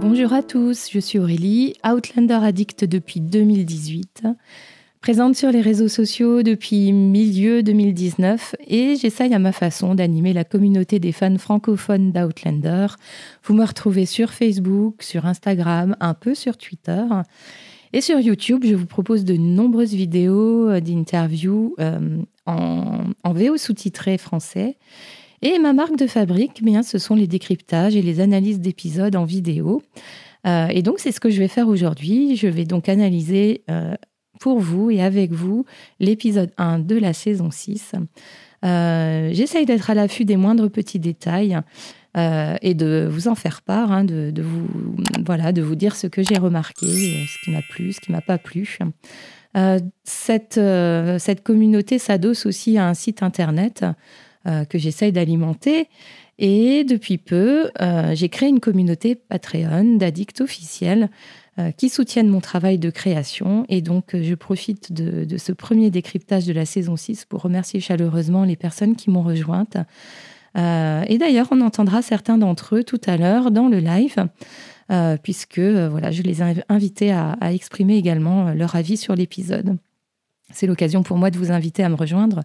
Bonjour à tous, je suis Aurélie, Outlander addict depuis 2018, présente sur les réseaux sociaux depuis milieu 2019 et j'essaye à ma façon d'animer la communauté des fans francophones d'Outlander. Vous me retrouvez sur Facebook, sur Instagram, un peu sur Twitter. Et sur YouTube, je vous propose de nombreuses vidéos euh, d'interviews euh, en, en VO sous-titré français et ma marque de fabrique, bien, ce sont les décryptages et les analyses d'épisodes en vidéo. Euh, et donc, c'est ce que je vais faire aujourd'hui. Je vais donc analyser euh, pour vous et avec vous l'épisode 1 de la saison 6. Euh, j'essaye d'être à l'affût des moindres petits détails et de vous en faire part, hein, de, vous, voilà, de vous dire ce que j'ai remarqué, ce qui m'a plu, ce qui m'a pas plu. cette, cette communauté s'adosse aussi à un site internet que j'essaye d'alimenter. Et depuis peu, euh, j'ai créé une communauté Patreon d'addicts officiels euh, qui soutiennent mon travail de création. Et donc, je profite de, ce premier décryptage de la saison 6 pour remercier chaleureusement les personnes qui m'ont rejointe. et d'ailleurs, on entendra certains d'entre eux tout à l'heure dans le live. puisque voilà, je les ai invités à exprimer également leur avis sur l'épisode. C'est l'occasion pour moi de vous inviter à me rejoindre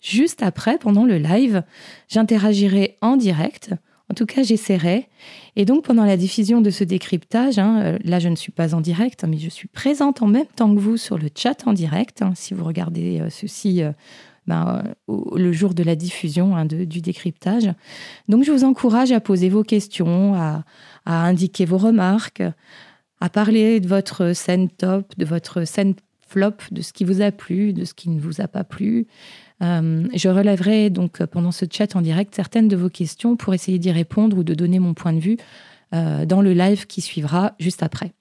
juste après, pendant le live. J'interagirai en direct. En tout cas, j'essaierai. Et donc, pendant la diffusion de ce décryptage, hein, euh, là, je ne suis pas en direct, mais je suis présente en même temps que vous sur le chat en direct. Hein, si vous regardez euh, ceci euh, ben, le jour de la diffusion hein, du décryptage. Donc, je vous encourage à poser vos questions, à, à indiquer vos remarques, à parler de votre scène top, de votre scène flop, de ce qui vous a plu, de ce qui ne vous a pas plu. Euh, je relèverai donc pendant ce chat en direct certaines de vos questions pour essayer d'y répondre ou de donner mon point de vue euh, dans le live qui suivra juste après.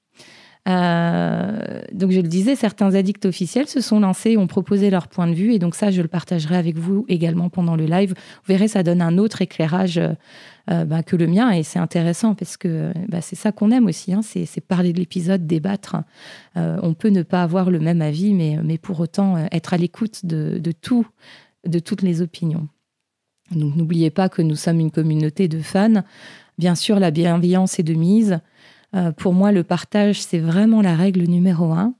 Euh, donc je le disais, certains addicts officiels se sont lancés, ont proposé leur point de vue, et donc ça, je le partagerai avec vous également pendant le live. Vous verrez, ça donne un autre éclairage bah, que le mien, et c'est intéressant parce que bah, c'est ça qu'on aime aussi, hein, c'est parler de l'épisode, débattre. on peut ne pas avoir le même avis, mais, mais pour autant être à l'écoute de, de tout, de toutes les opinions. Donc n'oubliez pas que nous sommes une communauté de fans. Bien sûr, la bienveillance est de mise. Euh, pour moi, le partage, c'est vraiment la règle numéro un.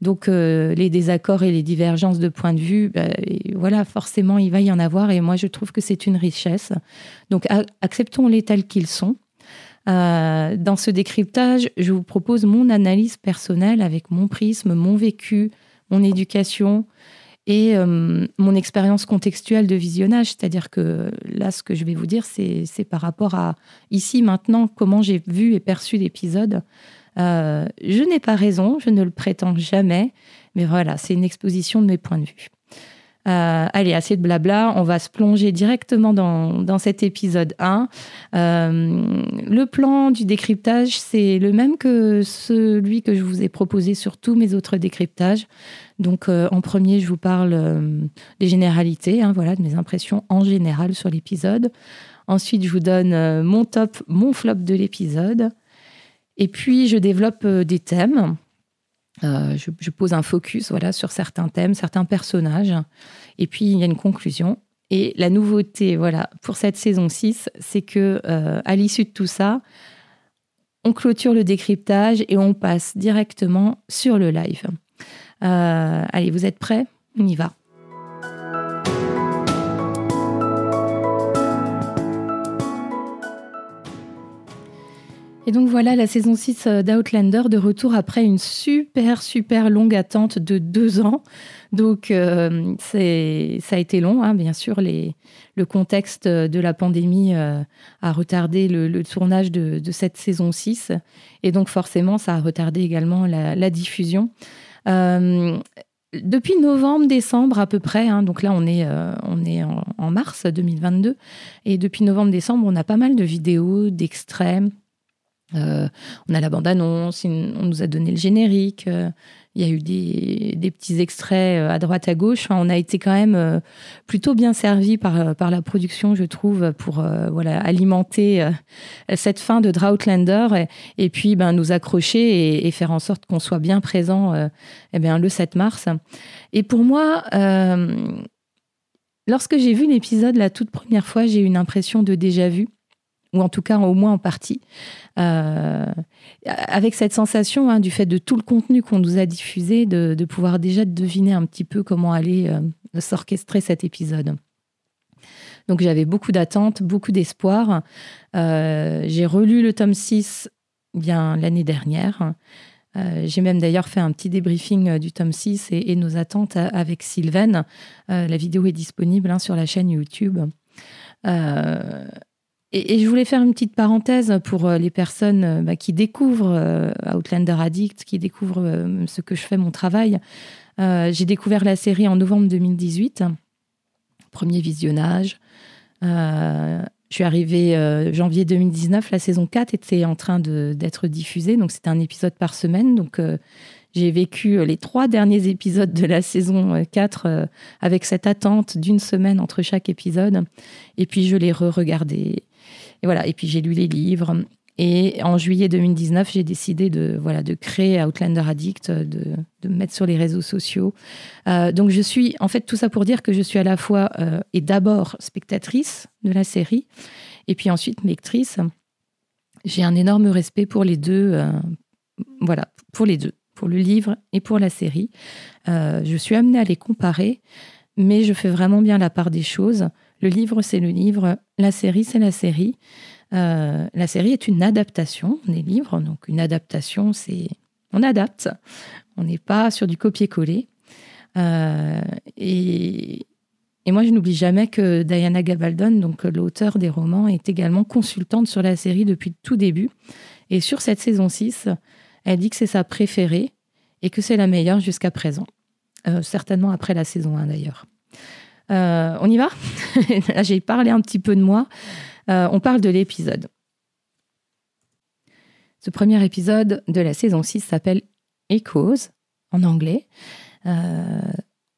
Donc, euh, les désaccords et les divergences de points de vue, bah, voilà, forcément, il va y en avoir. Et moi, je trouve que c'est une richesse. Donc, acceptons-les tels qu'ils sont. Euh, dans ce décryptage, je vous propose mon analyse personnelle avec mon prisme, mon vécu, mon éducation, et euh, mon expérience contextuelle de visionnage. C'est-à-dire que là, ce que je vais vous dire, c'est par rapport à ici, maintenant, comment j'ai vu et perçu l'épisode. Euh, je n'ai pas raison, je ne le prétends jamais, mais voilà, c'est une exposition de mes points de vue. Euh, allez, assez de blabla, on va se plonger directement dans, cet épisode 1. Euh, le plan du décryptage, c'est le même que celui que je vous ai proposé sur tous mes autres décryptages. Donc, euh, en premier, je vous parle des généralités, hein, voilà, de mes impressions en général sur l'épisode. Ensuite, je vous donne mon top, mon flop de l'épisode. Et puis, je développe des thèmes. Euh, je, pose un focus voilà, sur certains thèmes, certains personnages. Et puis, il y a une conclusion. Et la nouveauté voilà, pour cette saison 6, c'est que euh, à l'issue de tout ça, on clôture le décryptage et on passe directement sur le live. Euh, allez, vous êtes prêts? On y va. Et donc voilà la saison 6 euh, d'Outlander de retour après une super, super longue attente de deux ans. Donc euh, c'est, ça a été long, hein, bien sûr. Le contexte de la pandémie a retardé le, tournage de, cette saison 6. Et donc forcément, ça a retardé également la, diffusion. Depuis novembre, décembre à peu près, hein, donc là on est, on est en, mars 2022, et depuis novembre, décembre, on a pas mal de vidéos, d'extraits, euh, on a la bande-annonce, on nous a donné le générique, euh, il y a eu des, petits extraits euh, à droite à gauche. on a été quand même plutôt bien servi par, par la production, je trouve, pour voilà, alimenter cette fin de Droughtlander et, puis ben, nous accrocher et, faire en sorte qu'on soit bien présent eh bien, le 7 mars. Et pour moi, lorsque j'ai vu l'épisode la toute première fois, j'ai eu une impression de déjà vu ou en tout cas au moins en partie. avec cette sensation hein, du fait de tout le contenu qu'on nous a diffusé, de, pouvoir déjà deviner un petit peu comment allait s'orchestrer cet épisode. Donc j'avais beaucoup d'attentes, beaucoup d'espoir. J'ai relu le tome 6 bien l'année dernière. Euh, j'ai même d'ailleurs fait un petit débriefing euh, du tome 6 et, nos attentes euh, avec Sylvain. la vidéo est disponible hein, sur la chaîne YouTube. Et, je voulais faire une petite parenthèse pour les personnes bah, qui découvrent Outlander Addict, qui découvrent ce que je fais, mon travail. J'ai découvert la série en novembre 2018, premier visionnage. Je suis arrivée euh, janvier 2019, la saison 4 était en train d'être diffusée, donc c'était un épisode par semaine. Donc euh, j'ai vécu euh, les trois derniers épisodes de la saison 4 avec cette attente d'une semaine entre chaque épisode. Et puis je l'ai re-regardé. Et voilà, et puis j'ai lu les livres. Et en juillet 2019, j'ai décidé de, voilà, de créer Outlander Addict, de, me mettre sur les réseaux sociaux. Euh, donc je suis, en fait, tout ça pour dire que je suis à la fois euh, et d'abord spectatrice de la série, et puis ensuite lectrice. J'ai un énorme respect pour les deux, euh, voilà, pour les deux, pour le livre et pour la série. je suis amenée à les comparer, mais je fais vraiment bien la part des choses. Le livre, c'est le livre, la série, c'est la série. Euh, la série est une adaptation des livres. Donc, une adaptation, c'est. On adapte. On n'est pas sur du copier-coller. Euh, et, moi, je n'oublie jamais que Diana Gabaldon, donc l'auteur des romans, est également consultante sur la série depuis le tout début. Et sur cette saison 6, elle dit que c'est sa préférée et que c'est la meilleure jusqu'à présent. Euh, certainement après la saison 1 d'ailleurs. On y va J'ai parlé un petit peu de moi. Euh, on parle de l'épisode. Ce premier épisode de la saison 6 s'appelle Echoes en anglais. Euh,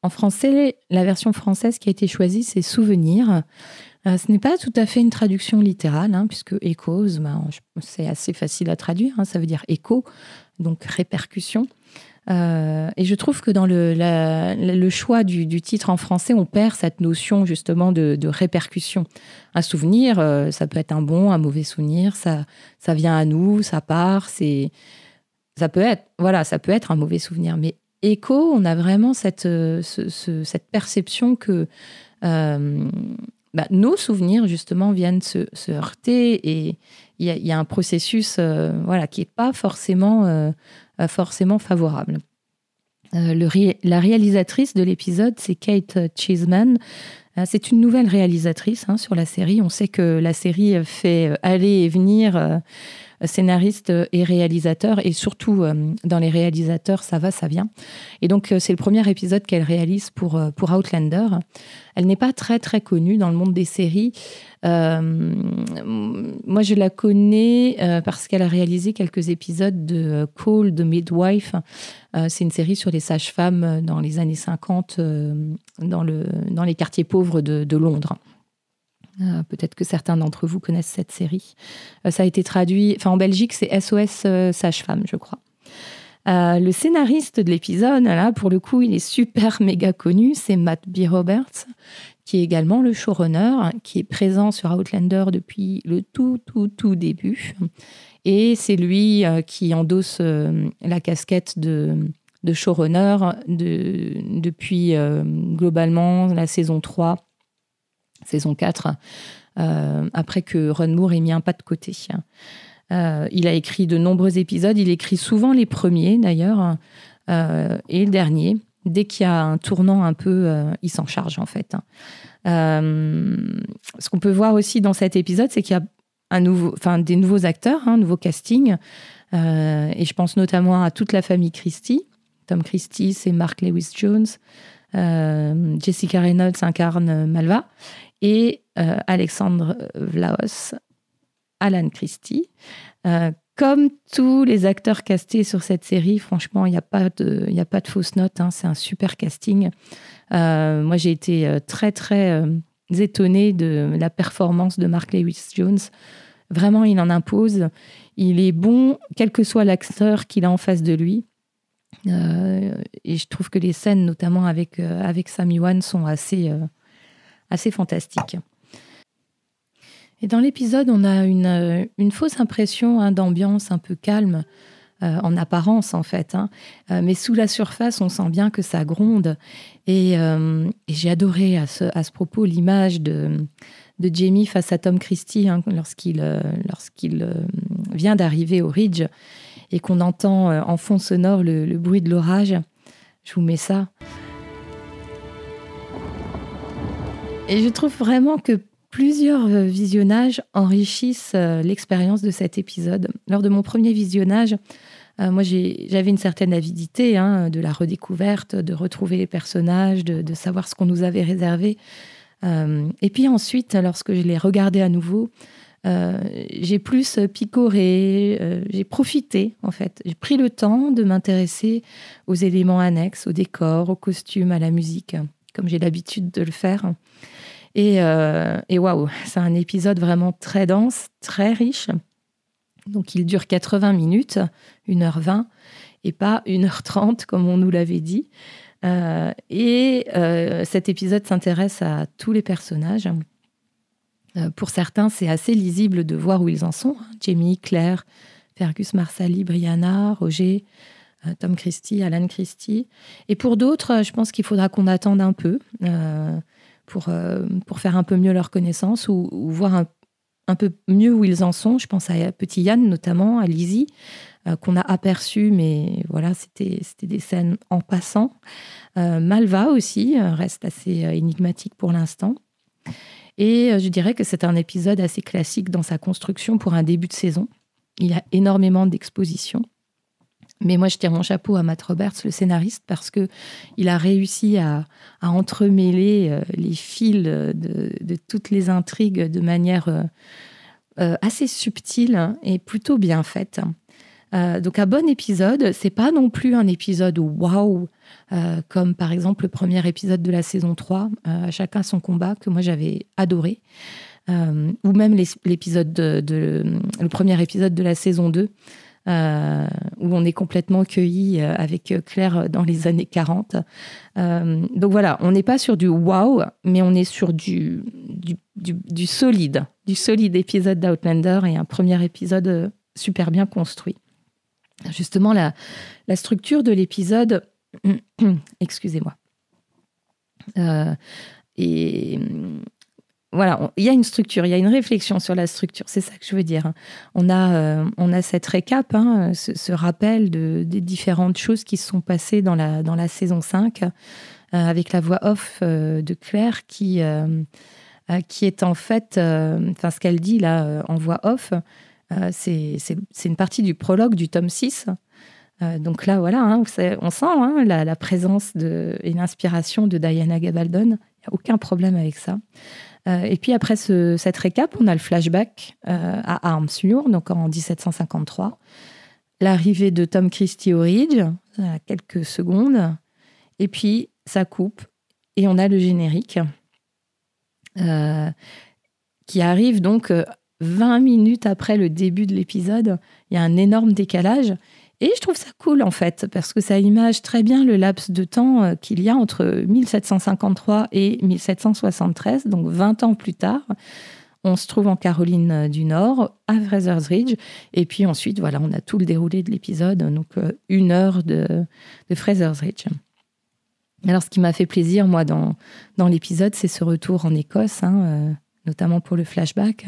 en français, la version française qui a été choisie, c'est Souvenirs. Euh, ce n'est pas tout à fait une traduction littérale, hein, puisque Echoes, ben, c'est assez facile à traduire. Hein, ça veut dire écho, donc répercussion. Euh, et je trouve que dans le, le choix du, titre en français, on perd cette notion justement de, répercussion. Un souvenir, euh, ça peut être un bon, un mauvais souvenir, ça, ça vient à nous, ça part, c'est, ça peut être, voilà, ça peut être un mauvais souvenir. Mais écho, on a vraiment cette, euh, cette perception que bah, nos souvenirs justement viennent se, heurter et il y, a un processus, voilà, qui est pas forcément favorable. Euh, le la réalisatrice de l'épisode, c'est Kate Cheeseman. Euh, c'est une nouvelle réalisatrice hein, sur la série. On sait que la série fait euh, aller et venir scénariste et réalisateur, et surtout dans les réalisateurs, ça va, ça vient. Et donc c'est le premier épisode qu'elle réalise pour, pour Outlander. Elle n'est pas très très connue dans le monde des séries. Euh, moi, je la connais euh, parce qu'elle a réalisé quelques épisodes de Call the Midwife. Euh, c'est une série sur les sages-femmes dans les années 50 dans, le, dans les quartiers pauvres de, Londres. Peut-être que certains d'entre vous connaissent cette série. ça a été traduit, enfin en Belgique, c'est SOS Sage-Femme, je crois. le scénariste de l'épisode, là, pour le coup, il est super méga connu, c'est Matt B. Roberts, qui est également le showrunner, qui est présent sur Outlander depuis le tout, tout, tout début. Et c'est lui euh, qui endosse euh, la casquette de, showrunner de, depuis euh, globalement la saison 3, saison 4, après que Ron Moore ait mis un pas de côté. il a écrit de nombreux épisodes, il écrit souvent les premiers d'ailleurs, et le dernier dès qu'il y a un tournant un peu, euh, il s'en charge en fait. Euh, ce qu'on peut voir aussi dans cet épisode, c'est qu'il y a un nouveau, enfin, des nouveaux acteurs, un hein, nouveau casting. Euh, et je pense notamment à toute la famille Christie. Tom Christie, c'est Mark Lewis Jones. Jessica Reynolds incarne Malva. Et Alexandre Vlaos, Alan Christie comme tous les acteurs castés sur cette série, franchement, il n'y a, pas de, a pas de fausse note. Hein, c'est un super casting. Euh, moi, j'ai été euh, très, très euh, étonnée de la performance de Mark Lewis Jones. Vraiment, il en impose. Il est bon, quel que soit l'acteur qu'il a en face de lui. et je trouve que les scènes, notamment avec, avec Sam Yuan, sont assez, assez fantastiques. Et dans l'épisode, on a une, une fausse impression hein, d'ambiance un peu calme, euh, en apparence en fait. Hein. Euh, mais sous la surface, on sent bien que ça gronde. Et, euh, j'ai adoré à ce, propos l'image de, Jamie face à Tom Christie hein, lorsqu'il vient d'arriver au Ridge et qu'on entend en fond sonore le bruit de l'orage. Je vous mets ça. Et je trouve vraiment que Plusieurs euh, visionnages enrichissent euh, l'expérience de cet épisode. Lors de mon premier visionnage, euh, moi j'avais une certaine avidité hein, de la redécouverte, de retrouver les personnages, de, savoir ce qu'on nous avait réservé. et puis ensuite, lorsque je l'ai regardé à nouveau, j'ai plus picoré, j'ai profité en fait. J'ai pris le temps de m'intéresser aux éléments annexes, au décor, aux costumes, à la musique, comme j'ai l'habitude de le faire. Euh, et, waouh, c'est un épisode vraiment très dense, très riche. Donc il dure 80 minutes, 1h20, et pas 1h30 comme on nous l'avait dit. Euh, et euh, cet épisode s'intéresse à tous les personnages. pour certains, c'est assez lisible de voir où ils en sont. Hein. Jamie, Claire, Fergus Marsali, Brianna, Roger, Tom Christie, Alan Christie. Et pour d'autres, je pense qu'il faudra qu'on attende un peu pour, euh, pour faire un peu mieux leur connaissance ou, voir un, un, peu mieux où ils en sont. Je pense à Petit Yann notamment, à Lizzie, euh, qu'on a aperçu, mais voilà, c'était des scènes en passant. Euh, Malva aussi reste assez énigmatique pour l'instant. Et je dirais que c'est un épisode assez classique dans sa construction pour un début de saison. Il y a énormément d'expositions. Mais moi, je tire mon chapeau à Matt Roberts, le scénariste, parce que il a réussi à, entremêler euh, les fils de, toutes les intrigues de manière euh, euh, assez subtile et plutôt bien faite. donc un bon épisode, c'est pas non plus un épisode waouh, comme par exemple le premier épisode de la saison 3, chacun son combat, que moi j'avais adoré. ou même l'épisode de, le premier épisode de la saison 2, euh, où on est complètement cueilli euh, avec Claire dans les années 40. Euh, donc voilà, on n'est pas sur du wow, mais on est sur du, solide, du solide épisode d'Outlander et un premier épisode super bien construit. Justement, la, la structure de l'épisode, excusez-moi, et voilà, il y a une structure, il y a une réflexion sur la structure, c'est ça que je veux dire. On a, euh, on a cette récap, hein, ce, rappel de, des différentes choses qui se sont passées dans la, dans la saison 5, euh, avec la voix off euh, de Claire qui, qui est en fait, enfin ce qu'elle dit là en voix off, c'est une partie du prologue du tome 6. donc là, voilà, hein, on sent hein, la, présence et l'inspiration de Diana Gabaldon. Il n'y a aucun problème avec ça. Euh, et puis après cette récap, on a le flashback euh, à Armsure, donc en 1753. L'arrivée de Tom Christie au Ridge, quelques secondes. Et puis ça coupe et on a le générique euh, qui arrive donc 20 minutes après le début de l'épisode. Il y a un énorme décalage. Et je trouve ça cool en fait, parce que ça image très bien le laps de temps euh, qu'il y a entre 1753 et 1773, donc 20 ans plus tard. On se trouve en Caroline euh, du Nord, à Fraser's Ridge. Et puis ensuite, voilà, on a tout le déroulé de l'épisode, donc euh, une heure de, Fraser's Ridge. Alors, ce qui m'a fait plaisir, moi, dans, dans l'épisode, c'est ce retour en Écosse. Hein, notamment pour le flashback,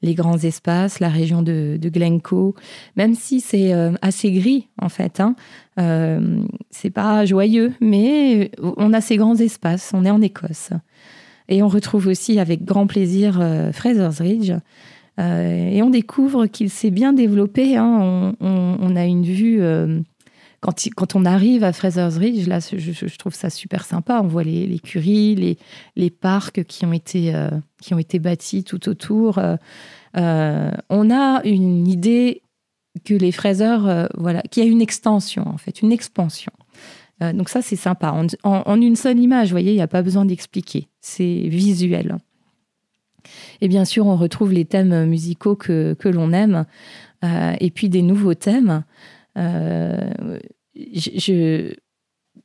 les grands espaces, la région de, Glencoe, même si c'est euh, assez gris en fait. Hein, euh, c'est pas joyeux, mais on a ces grands espaces. On est en Écosse et on retrouve aussi avec grand plaisir euh, Fraser's Ridge. et on découvre qu'il s'est bien développé. Hein. on, a une vue quand, on arrive à Fraser's Ridge, là, je, trouve ça super sympa. On voit les, les les, parcs qui ont été, euh, qui ont été bâtis tout autour. Euh, euh, on a une idée que les fraiseurs, voilà, qu'il y a une extension, en fait, une expansion. donc ça, c'est sympa. En, une seule image, vous voyez, il n'y a pas besoin d'expliquer. C'est visuel. Et bien sûr, on retrouve les thèmes musicaux que l'on aime, et puis des nouveaux thèmes. Euh,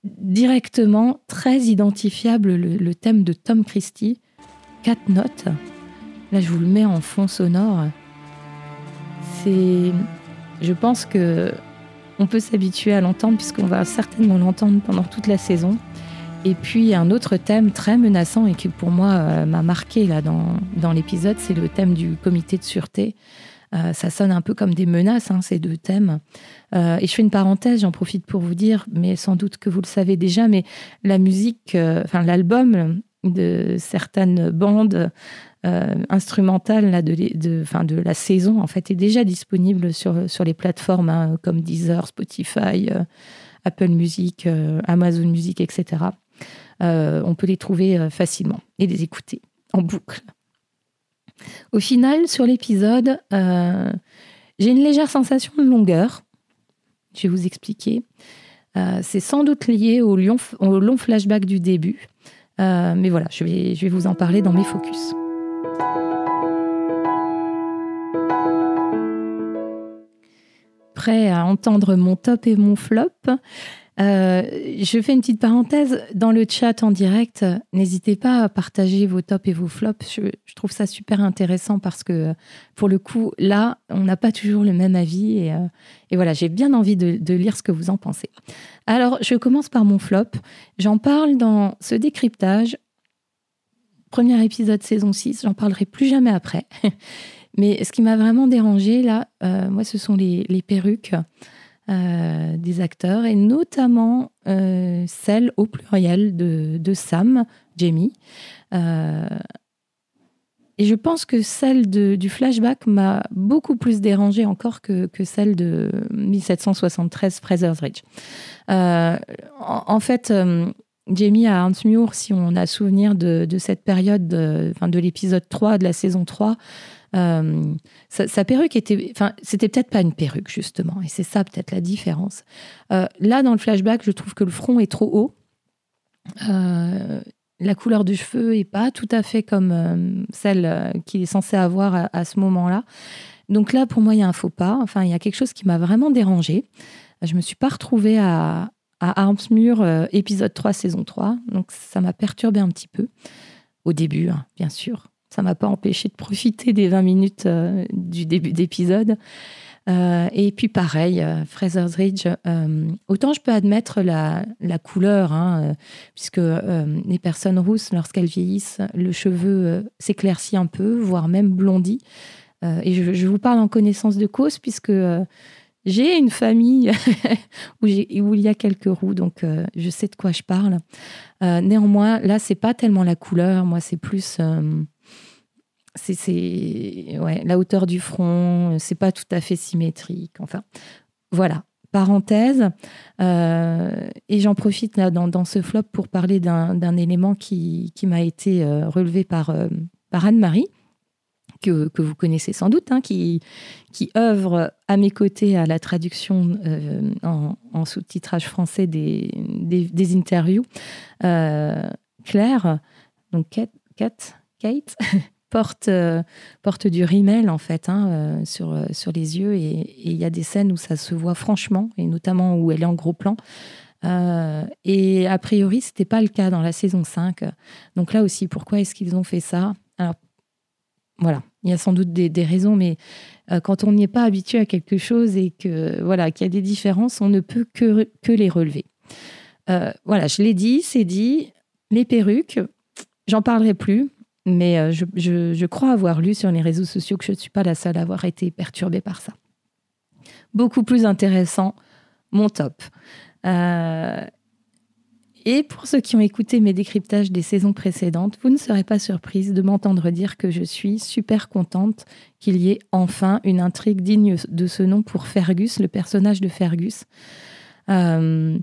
directement très identifiable le, thème de Tom Christie, quatre notes. Là, je vous le mets en fond sonore. C'est. Je pense que on peut s'habituer à l'entendre puisqu'on va certainement l'entendre pendant toute la saison. Et puis un autre thème très menaçant et qui pour moi euh, m'a marqué là dans, dans l'épisode, c'est le thème du comité de sûreté. Euh, ça sonne un peu comme des menaces, hein, ces deux thèmes. Euh, et je fais une parenthèse, j'en profite pour vous dire, mais sans doute que vous le savez déjà, mais la musique, enfin l'album de certaines bandes instrumentales là, de, de, de, la saison en fait est déjà disponible sur, sur les plateformes hein, comme Deezer, Spotify, Apple Music, Amazon Music, etc. Euh, on peut les trouver euh, facilement et les écouter en boucle. Au final, sur l'épisode, euh, j'ai une légère sensation de longueur. Je vais vous expliquer. c'est sans doute lié au, long flashback du début. mais voilà, je vais vous en parler dans mes focus. Prêt à entendre mon top et mon flop euh, je fais une petite parenthèse. Dans le chat en direct, n'hésitez pas à partager vos tops et vos flops. Je, trouve ça super intéressant parce que, pour le coup, là, on n'a pas toujours le même avis. Et, euh, voilà, j'ai bien envie de, lire ce que vous en pensez. Alors, je commence par mon flop. J'en parle dans ce décryptage. Premier épisode saison 6, j'en parlerai plus jamais après. Mais ce qui m'a vraiment dérangé, là, euh, moi, ce sont les, les perruques. Euh, des acteurs, et notamment euh, celle au pluriel de, Sam, Jamie. Euh, et je pense que celle du flashback m'a beaucoup plus dérangée encore que, celle de 1773 Fraser's Ridge. En, fait, Jamie à Muir, si on a souvenir de, cette période, de, de l'épisode 3 de la saison 3, euh, sa, perruque était, enfin, c'était peut-être pas une perruque justement, et c'est ça peut-être la différence. Euh, là, dans le flashback, je trouve que le front est trop haut. Euh, la couleur du cheveu est pas tout à fait comme celle qu'il est censé avoir à, ce moment-là. Donc là, pour moi, il y a un faux pas. Enfin, il y a quelque chose qui m'a vraiment dérangé. Je me suis pas retrouvée à, à épisode 3, saison 3. Donc ça m'a perturbé un petit peu. Au début, hein, bien sûr ça m'a pas empêché de profiter des 20 minutes euh, du début d'épisode. Euh, et puis pareil, euh, Fraser's Ridge, autant je peux admettre la, couleur, hein, puisque les personnes rousses, lorsqu'elles vieillissent, le cheveu s'éclaircit un peu, voire même blondit. et je, vous parle en connaissance de cause, puisque j'ai une famille où, il y a quelques roux, donc je sais de quoi je parle. néanmoins, là, c'est pas tellement la couleur, moi, c'est plus c'est la hauteur du front, c'est pas tout à fait symétrique. Enfin, voilà. Parenthèse. Euh, et j'en profite dans, ce flop pour parler d'un élément qui, qui m'a été euh, relevé par, euh, par Anne-Marie, que, que, vous connaissez sans doute, hein, qui, qui œuvre à mes côtés à la traduction en, sous-titrage français des, des, interviews. Claire, donc Kate, Kate porte, euh, porte du rimel en fait hein, euh, sur, euh, sur les yeux et il y a des scènes où ça se voit franchement et notamment où elle est en gros plan. et a priori, c'était pas le cas dans la saison 5. Donc là aussi, pourquoi est-ce qu'ils ont fait ça? Alors voilà, il y a sans doute des, des raisons, mais quand on n'y est pas habitué à quelque chose et que voilà qu'il y a des différences, on ne peut que, que les relever. voilà, je l'ai dit, c'est dit. Les perruques, j'en parlerai plus mais euh, je, crois avoir lu sur les réseaux sociaux que je ne suis pas la seule à avoir été perturbée par ça. Beaucoup plus intéressant, mon top. Euh, et pour ceux qui ont écouté mes décryptages des saisons précédentes, vous ne serez pas surprise de m'entendre dire que je suis super contente qu'il y ait enfin une intrigue digne de ce nom pour Fergus, le personnage de Fergus. Euh,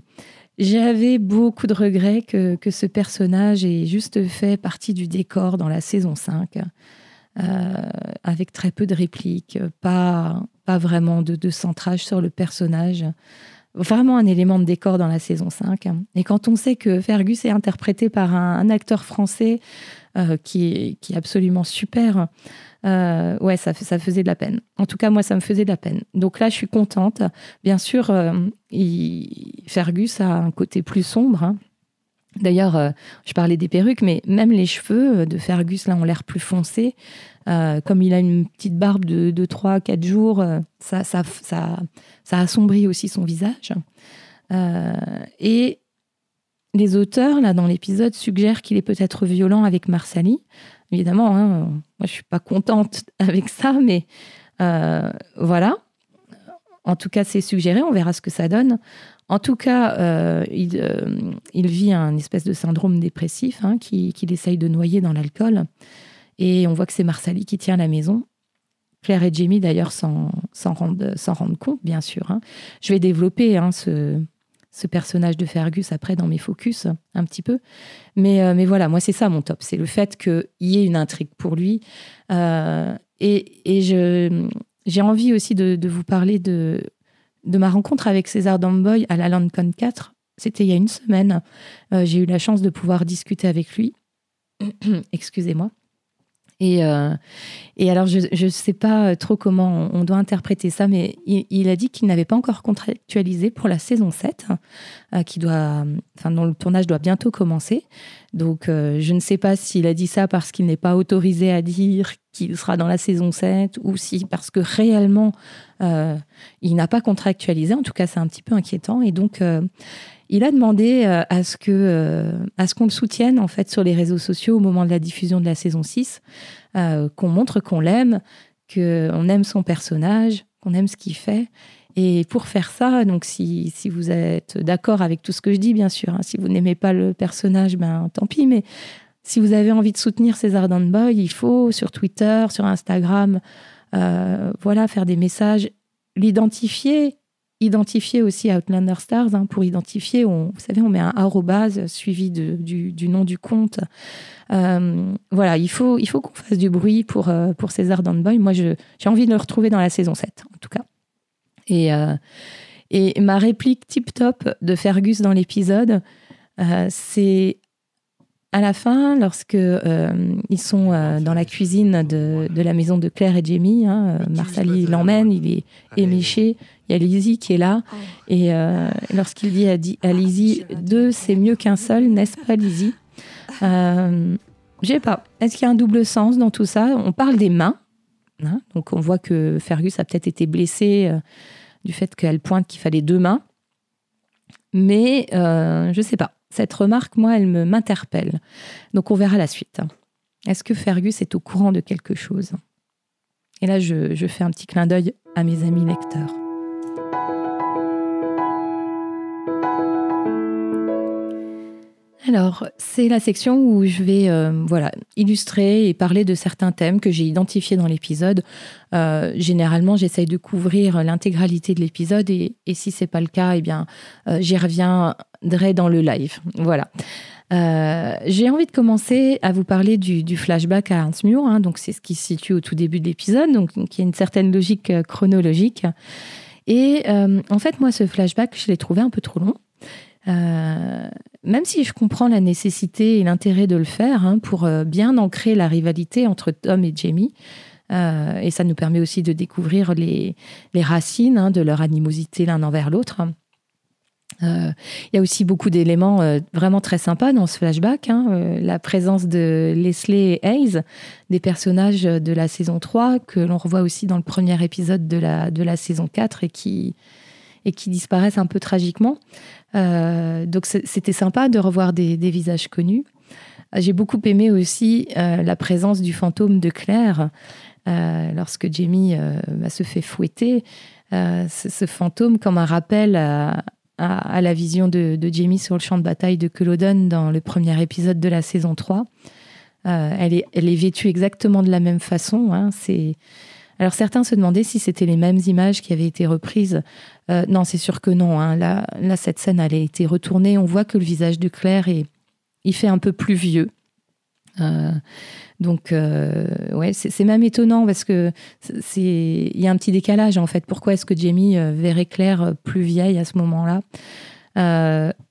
j'avais beaucoup de regrets que, que, ce personnage ait juste fait partie du décor dans la saison 5, euh, avec très peu de répliques, pas, pas vraiment de, de, centrage sur le personnage. Vraiment un élément de décor dans la saison 5. Et quand on sait que Fergus est interprété par un, acteur français euh, qui, est, qui est absolument super, euh, ouais, ça, ça faisait de la peine. En tout cas, moi, ça me faisait de la peine. Donc là, je suis contente. Bien sûr, euh, Fergus a un côté plus sombre. Hein. D'ailleurs, je parlais des perruques, mais même les cheveux de Fergus, là, ont l'air plus foncés. comme il a une petite barbe de, de 3-4 jours, ça, ça, ça, ça, assombrit aussi son visage. et les auteurs, là, dans l'épisode, suggèrent qu'il est peut-être violent avec Marsali. Évidemment, hein, moi, je suis pas contente avec ça, mais voilà. En tout cas, c'est suggéré, on verra ce que ça donne. En tout cas, euh, euh, il, vit un espèce de syndrome dépressif hein, qu'il qui essaye de noyer dans l'alcool. Et on voit que c'est Marsali qui tient la maison. Claire et Jamie, d'ailleurs, s'en rendent, rendent, compte, bien sûr. Hein. Je vais développer hein, ce, ce, personnage de Fergus après dans mes focus, un petit peu. Mais, euh, mais voilà, moi, c'est ça mon top. C'est le fait qu'il y ait une intrigue pour lui. et, et je, j'ai envie aussi de, vous parler de, de ma rencontre avec César Damboy à la LandCon 4. C'était il y a une semaine. Euh, j'ai eu la chance de pouvoir discuter avec lui. Excusez-moi. Et, euh, et alors, je ne sais pas trop comment on, doit interpréter ça, mais il, a dit qu'il n'avait pas encore contractualisé pour la saison 7, euh, qui doit, enfin, dont le tournage doit bientôt commencer. Donc, euh, je ne sais pas s'il a dit ça parce qu'il n'est pas autorisé à dire qu'il sera dans la saison 7 ou si parce que réellement, il n'a pas contractualisé. En tout cas, c'est un petit peu inquiétant. Et donc, il a demandé euh, à ce que euh, à ce qu'on le soutienne en fait sur les réseaux sociaux au moment de la diffusion de la saison 6, euh, qu'on montre qu'on l'aime, qu'on aime son personnage, qu'on aime ce qu'il fait. Et pour faire ça, donc si, vous êtes d'accord avec tout ce que je dis, bien sûr, hein, si vous n'aimez pas le personnage, ben tant pis, mais si vous avez envie de soutenir César Boy, il faut sur Twitter, sur Instagram, voilà, faire des messages, l'identifier identifier aussi Outlander Stars. Hein, pour identifier, on, vous savez, on met un arrobase suivi de, du, nom du compte. Euh, voilà, il faut, il faut qu'on fasse du bruit pour, euh, pour César Danboy. Moi, j'ai envie de le retrouver dans la saison 7, en tout cas. Et, euh, et ma réplique tip-top de Fergus dans l'épisode, c'est à la fin, lorsque ils sont dans la cuisine de, de, la maison de Claire et Jamie, hein, Marsali l'emmène, il est éméché, il y a Lizzie qui est là. Et euh, lorsqu'il dit à, à Lizzie, deux, c'est mieux qu'un seul, n'est-ce pas, Lizzie? Euh, Je sais pas. Est-ce qu'il y a un double sens dans tout ça? On parle des mains. Hein. donc on voit que Fergus a peut-être été blessé euh, du fait qu'elle pointe qu'il fallait deux mains. Mais euh, je sais pas. Cette remarque, moi, elle m'interpelle. Donc on verra la suite. Est-ce que Fergus est au courant de quelque chose? Et là, je fais un petit clin d'œil à mes amis lecteurs. Alors, c'est la section où je vais euh, voilà, illustrer et parler de certains thèmes que j'ai identifiés dans l'épisode. Euh, généralement, j'essaye de couvrir l'intégralité de l'épisode et, et, si c'est pas le cas, eh bien, euh, j'y reviendrai dans le live. Voilà. j'ai envie de commencer à vous parler du, flashback à Hans Hein, donc, c'est ce qui se situe au tout début de l'épisode, donc qui a une certaine logique chronologique. Et en fait, moi, ce flashback, je l'ai trouvé un peu trop long. Euh, même si je comprends la nécessité et l'intérêt de le faire hein, pour euh, bien ancrer la rivalité entre Tom et Jamie, euh, et ça nous permet aussi de découvrir les, racines hein, de leur animosité l'un envers l'autre. Il y a aussi beaucoup d'éléments vraiment très sympas dans ce flashback. Hein, la présence de Leslie et Hayes, des personnages de la saison 3, que l'on revoit aussi dans le premier épisode de la, de la saison 4 et qui, et qui disparaissent un peu tragiquement. Euh, donc c'était sympa de revoir des, visages connus. Euh, j'ai beaucoup aimé aussi euh, la présence du fantôme de Claire lorsque Jamie bah, se fait fouetter. Ce, fantôme comme un rappel à, la vision de, Jamie sur le champ de bataille de Culloden dans le premier épisode de la saison 3. elle, est, vêtue exactement de la même façon. Hein. c'est alors certains se demandaient si c'était les mêmes images qui avaient été reprises. Euh, non, c'est sûr que non. Hein. Là, cette scène, elle a été retournée. On voit que le visage de Claire est, il fait un peu plus vieux. Euh, donc, euh, ouais, c'est même étonnant parce que c'est, il y a un petit décalage en fait. Pourquoi est-ce que Jamie verrait Claire plus vieille à ce moment-là?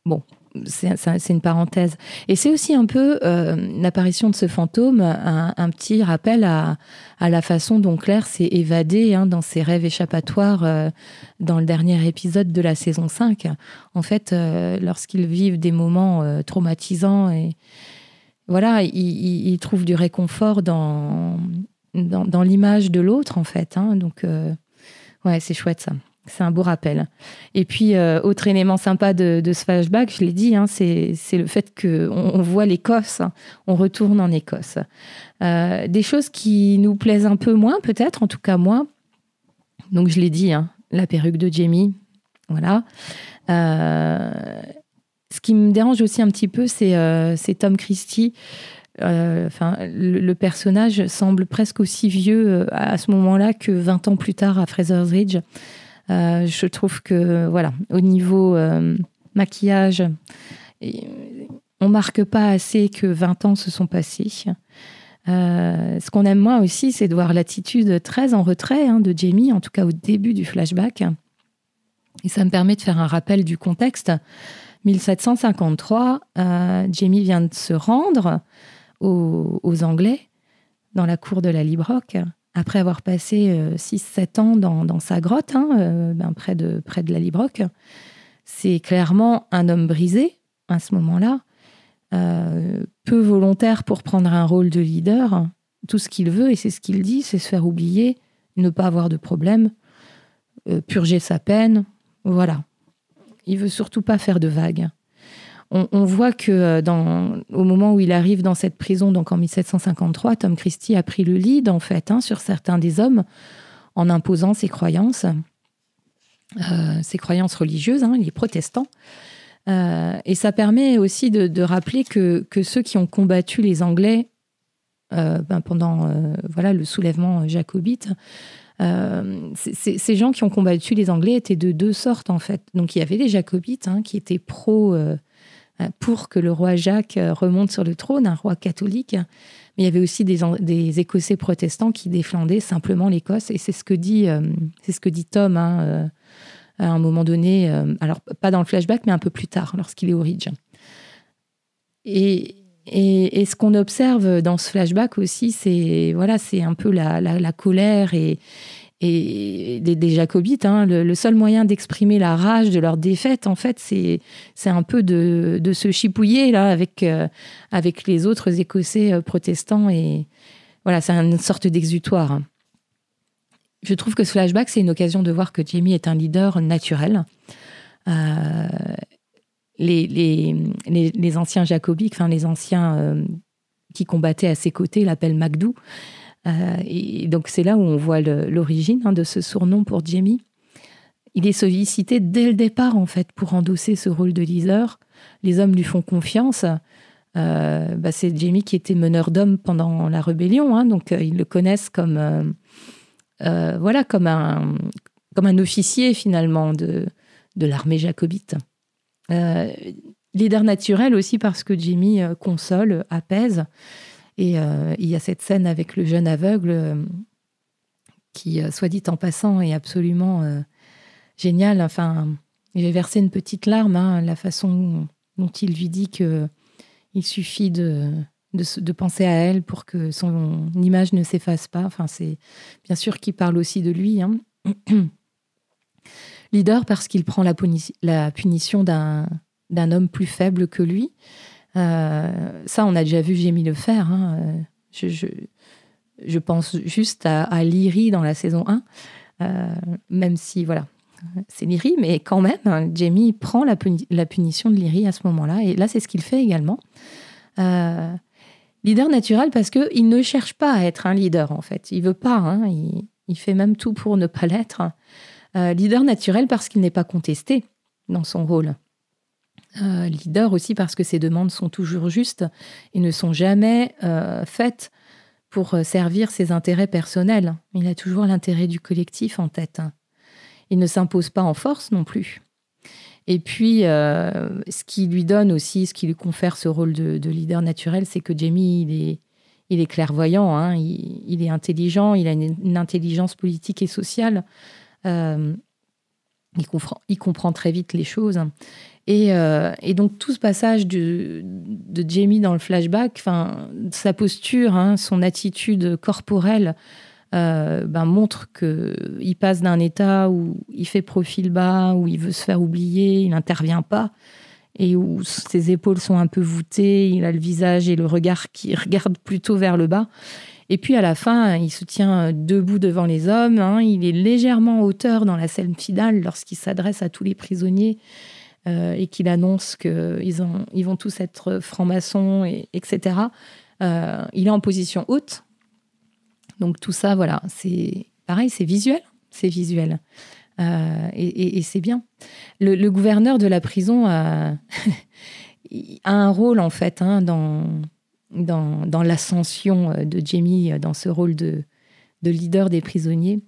Bon, c'est une parenthèse. Et c'est aussi un peu euh, l'apparition de ce fantôme, un, petit rappel à, la façon dont Claire s'est évadée hein, dans ses rêves échappatoires euh, dans le dernier épisode de la saison 5. En fait, euh, lorsqu'ils vivent des moments traumatisants voilà, ils, trouvent du réconfort dans, dans, l'image de l'autre, en fait. Hein. donc, ouais, c'est chouette ça. C'est un beau rappel. Et puis, euh, autre élément sympa de, ce flashback, je l'ai dit, hein, c'est le fait qu'on on voit l'Écosse, on retourne en Écosse. Euh, des choses qui nous plaisent un peu moins, peut-être, en tout cas moi. Donc, je l'ai dit, hein, la perruque de Jamie, voilà. Euh, ce qui me dérange aussi un petit peu, c'est Tom Christie. Enfin, le, personnage semble presque aussi vieux à ce moment-là que 20 ans plus tard à Fraser's Ridge. Euh, je trouve que, voilà, au niveau euh, maquillage, on marque pas assez que 20 ans se sont passés. Euh, ce qu'on aime moins aussi, c'est de voir l'attitude très en retrait hein, de Jamie, en tout cas au début du flashback. Et ça me permet de faire un rappel du contexte. 1753, Jamie vient de se rendre aux, aux, Anglais dans la cour de la Librock après avoir passé 6-7 euh, ans dans, sa grotte, hein, euh, ben, près, de, près de la Librock, c'est clairement un homme brisé à ce moment-là, euh, peu volontaire pour prendre un rôle de leader. Tout ce qu'il veut, et c'est ce qu'il dit, c'est se faire oublier, ne pas avoir de problème, purger sa peine. Voilà. Il veut surtout pas faire de vagues on, voit que euh, au moment où il arrive dans cette prison, donc en 1753, Tom Christie a pris le lead en fait hein, sur certains des hommes en imposant ses croyances, euh, ses croyances religieuses, hein, les protestants. Euh, et ça permet aussi de, rappeler que, ceux qui ont combattu les Anglais ben, pendant voilà le soulèvement jacobite, ces gens qui ont combattu les Anglais étaient de deux sortes en fait. Donc il y avait les jacobites hein, qui étaient pro pour que le roi Jacques euh, remonte sur le trône, un roi catholique. Mais il y avait aussi des, Écossais protestants qui défendaient simplement l'Écosse. Et c'est ce que dit, euh, c'est ce que dit Tom hein, à un moment donné. alors, pas dans le flashback, mais un peu plus tard, lorsqu'il est au Ridge. Et, et, ce qu'on observe dans ce flashback aussi, c'est voilà, c'est un peu la, la colère et, et des, jacobites, hein, le, seul moyen d'exprimer la rage de leur défaite, en fait, c'est un peu de, se chipouiller là avec, euh, avec les autres Écossais euh, protestants. Et voilà, c'est une sorte d'exutoire. Je trouve que ce flashback, c'est une occasion de voir que Jamie est un leader naturel. Euh, les, les, les, anciens jacobites, enfin les anciens qui combattaient à ses côtés, l'appellent MacDou. Euh, et donc c'est là où on voit l'origine hein, de ce surnom pour Jamie. Il est sollicité dès le départ en fait pour endosser ce rôle de leader. Les hommes lui font confiance. Euh, bah, c'est Jamie qui était meneur d'hommes pendant la rébellion, hein, donc euh, ils le connaissent comme voilà comme un comme un officier finalement de de l'armée jacobite. leader naturel aussi parce que Jamie console, apaise. Et euh, il y a cette scène avec le jeune aveugle euh, qui, euh, soit dit en passant, est absolument génial. Enfin, j'ai versé une petite larme, hein, la façon dont il lui dit que il suffit de, de, penser à elle pour que son image ne s'efface pas. Enfin, c'est bien sûr qu'il parle aussi de lui. Hein. Leader parce qu'il prend la, la punition d'un homme plus faible que lui. Euh, ça, on a déjà vu Jémy le faire. Hein. Je, pense juste à, à Lyrie dans la saison 1, euh, même si, voilà, c'est Lyrie, mais quand même, Jamie prend la, punition de Lyrie à ce moment-là. Et là, c'est ce qu'il fait également. Euh, leader naturel parce qu'il ne cherche pas à être un leader, en fait. Il veut pas. Hein. il, fait même tout pour ne pas l'être. leader naturel parce qu'il n'est pas contesté dans son rôle. Euh, leader aussi parce que ses demandes sont toujours justes et ne sont jamais euh, faites pour euh, servir ses intérêts personnels. Il a toujours l'intérêt du collectif en tête. Il ne s'impose pas en force non plus. Et puis, ce qui lui donne aussi, ce qui lui confère ce rôle de, leader naturel, c'est que Jamie, il est, clairvoyant, hein. il, est intelligent, il a une, intelligence politique et sociale. il comprend très vite les choses. Et, et, donc tout ce passage de, Jamie dans le flashback, sa posture, hein, son attitude corporelle, euh, ben, montre qu'il passe d'un état où il fait profil bas, où il veut se faire oublier, il n'intervient pas, et où ses épaules sont un peu voûtées, il a le visage et le regard qui regarde plutôt vers le bas. Et puis à la fin, il se tient debout devant les hommes, hein. il est légèrement en hauteur dans la scène finale lorsqu'il s'adresse à tous les prisonniers euh, et qu'il annonce qu'ils ils vont tous être francs-maçons, et, etc. Euh, il est en position haute, donc tout ça, voilà, c'est pareil, c'est visuel, c'est visuel. Euh, et, c'est bien. Le, gouverneur de la prison a, un rôle, en fait, hein, dans, l'ascension de Jamie, dans ce rôle de leader des prisonniers.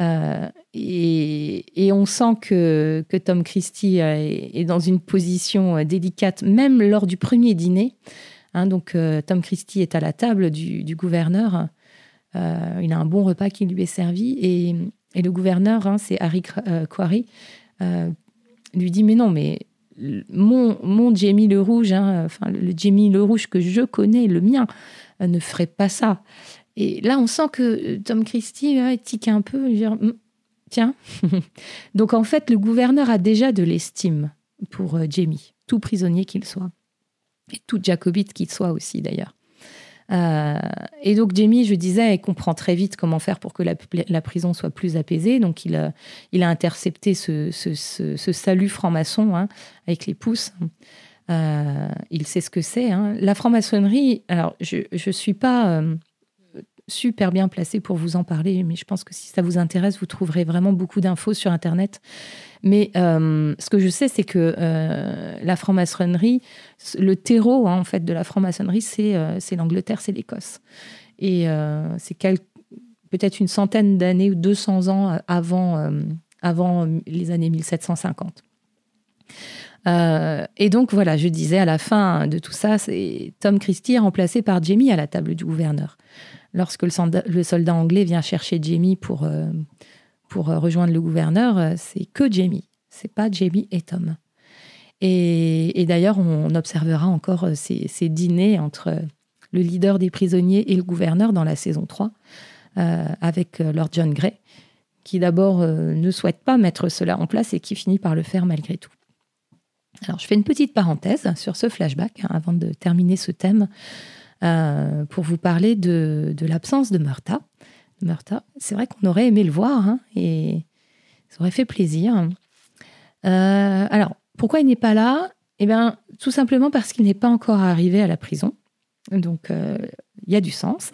Euh, et, on sent que, que Tom Christie est, dans une position délicate, même lors du premier dîner. Hein, donc, euh, Tom Christie est à la table du, gouverneur. Euh, il a un bon repas qui lui est servi. Et, le gouverneur, hein, c'est Harry euh, Quarry, euh, lui dit Mais non, mais mon, mon Jamie le Rouge, hein, enfin, le Jamie le Rouge que je connais, le mien, ne ferait pas ça. Et là, on sent que Tom Christie tique un peu. Hmm, tiens. Donc, en fait, le gouverneur a déjà de l'estime pour Jamie, tout prisonnier qu'il soit. Et tout jacobite qu'il soit aussi, d'ailleurs. Euh, et donc Jamie, je disais, il comprend très vite comment faire pour que la, prison soit plus apaisée. Donc il a, intercepté ce, salut franc-maçon hein, avec les pouces. Euh, il sait ce que c'est. Hein. La franc-maçonnerie, alors je ne suis pas euh, super bien placée pour vous en parler, mais je pense que si ça vous intéresse, vous trouverez vraiment beaucoup d'infos sur Internet. Mais euh, ce que je sais, c'est que euh, la franc-maçonnerie, le terreau hein, en fait de la franc-maçonnerie, c'est euh, l'Angleterre, c'est l'Écosse. Et c'est peut-être une centaine d'années ou 200 ans avant, avant les années 1750. et donc voilà, je disais à la fin de tout ça, c'est Tom Christie remplacé par Jamie à la table du gouverneur. Lorsque le soldat, anglais vient chercher Jamie pour, pour euh, rejoindre le gouverneur, euh, c'est que Jamie. C'est pas Jamie et Tom. Et, d'ailleurs, on observera encore euh, ces, dîners entre le leader des prisonniers et le gouverneur dans la saison 3, avec Lord John Gray, qui d'abord ne souhaite pas mettre cela en place et qui finit par le faire malgré tout. Alors, je fais une petite parenthèse sur ce flashback hein, avant de terminer ce thème pour vous parler de, l'absence de Murta. Murta. C'est vrai qu'on aurait aimé le voir hein, et ça aurait fait plaisir. Euh, alors, pourquoi il n'est pas là? Eh bien, tout simplement parce qu'il n'est pas encore arrivé à la prison. Donc, euh, il y a du sens.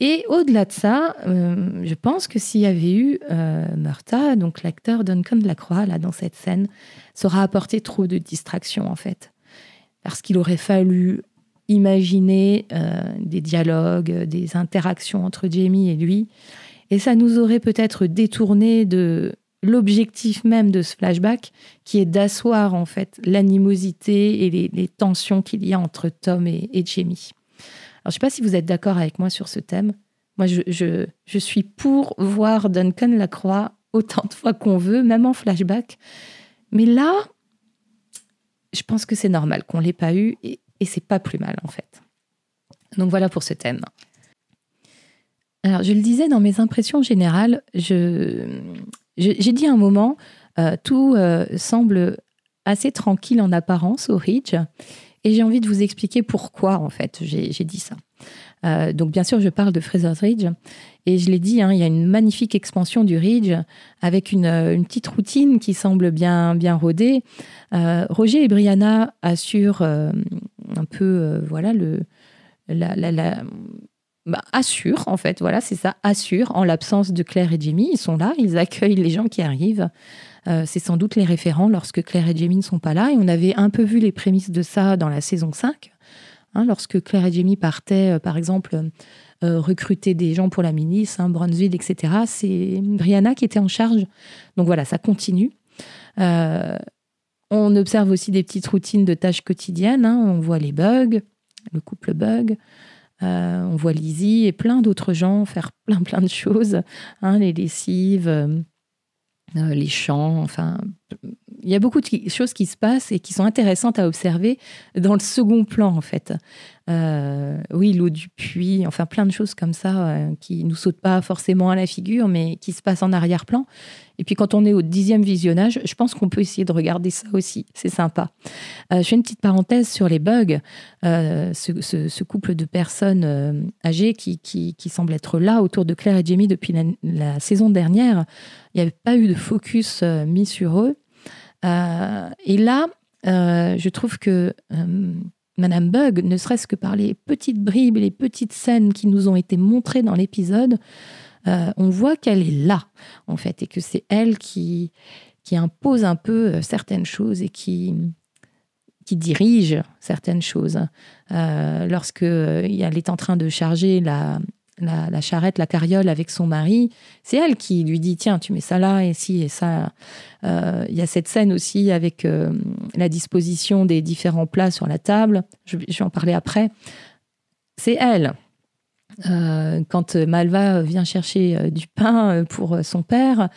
Et au-delà de ça, euh, je pense que s'il y avait eu Murta, donc l'acteur Duncan Lacroix, là, dans cette scène, ça aurait apporté trop de distractions, en fait. Parce qu'il aurait fallu imaginer euh, des dialogues, des interactions entre Jamie et lui. Et ça nous aurait peut-être détourné de l'objectif même de ce flashback, qui est d'asseoir en fait l'animosité et les, tensions qu'il y a entre Tom et, Jamie. Alors je ne sais pas si vous êtes d'accord avec moi sur ce thème. Moi, je, suis pour voir Duncan Lacroix autant de fois qu'on veut, même en flashback. Mais là, je pense que c'est normal qu'on l'ait pas eu. C'est pas plus mal en fait. Donc voilà pour ce thème. Alors je le disais dans mes impressions générales, j'ai dit un moment, euh, tout euh, semble assez tranquille en apparence au Ridge, et j'ai envie de vous expliquer pourquoi en fait j'ai dit ça. Euh, donc bien sûr, je parle de Fraser's Ridge. Et je l'ai dit, hein, il y a une magnifique expansion du Ridge avec une, petite routine qui semble bien, bien rodée. Roger et Brianna assurent un peu, euh, voilà, le, la, bah, assure, en fait, voilà, c'est ça, assure, en l'absence de Claire et Jamie. Ils sont là, ils accueillent les gens qui arrivent. Euh, c'est sans doute les référents lorsque Claire et Jamie ne sont pas là. Et on avait un peu vu les prémices de ça dans la saison 5, hein, lorsque Claire et Jamie partaient, euh, par exemple, recruter des gens pour la milice, hein, Bronzeville, etc. C'est Brianna qui était en charge. Donc voilà, ça continue. On observe aussi des petites routines de tâches quotidiennes. Hein. On voit les bugs, le couple bug. Euh, on voit Lizzie et plein d'autres gens faire plein plein de choses. Hein, les lessives, euh, euh, les chants. Enfin, il y a beaucoup de choses qui se passent et qui sont intéressantes à observer dans le second plan, en fait. Euh, oui, l'eau du puits, enfin plein de choses comme ça euh, qui nous sautent pas forcément à la figure, mais qui se passent en arrière-plan. Et puis quand on est au dixième visionnage, je pense qu'on peut essayer de regarder ça aussi. C'est sympa. Euh, je fais une petite parenthèse sur les bugs. Ce, couple de personnes âgées qui, qui, semble être là autour de Claire et Jamie depuis la, saison dernière, il n'y avait pas eu de focus mis sur eux. Et là, je trouve que Madame Bug, ne serait-ce que par les petites bribes les petites scènes qui nous ont été montrées dans l'épisode, euh, on voit qu'elle est là, en fait, et que c'est elle qui, qui impose un peu euh, certaines choses et qui, qui dirige certaines choses. Euh, lorsque elle est en train de charger la, la, charrette, la carriole avec son mari, c'est elle qui lui dit tiens, tu mets ça là et ci et ça. Euh, il y a cette scène aussi avec euh, la disposition des différents plats sur la table. Je, vais en parler après. C'est elle. Euh, quand Malva vient chercher du pain pour son père,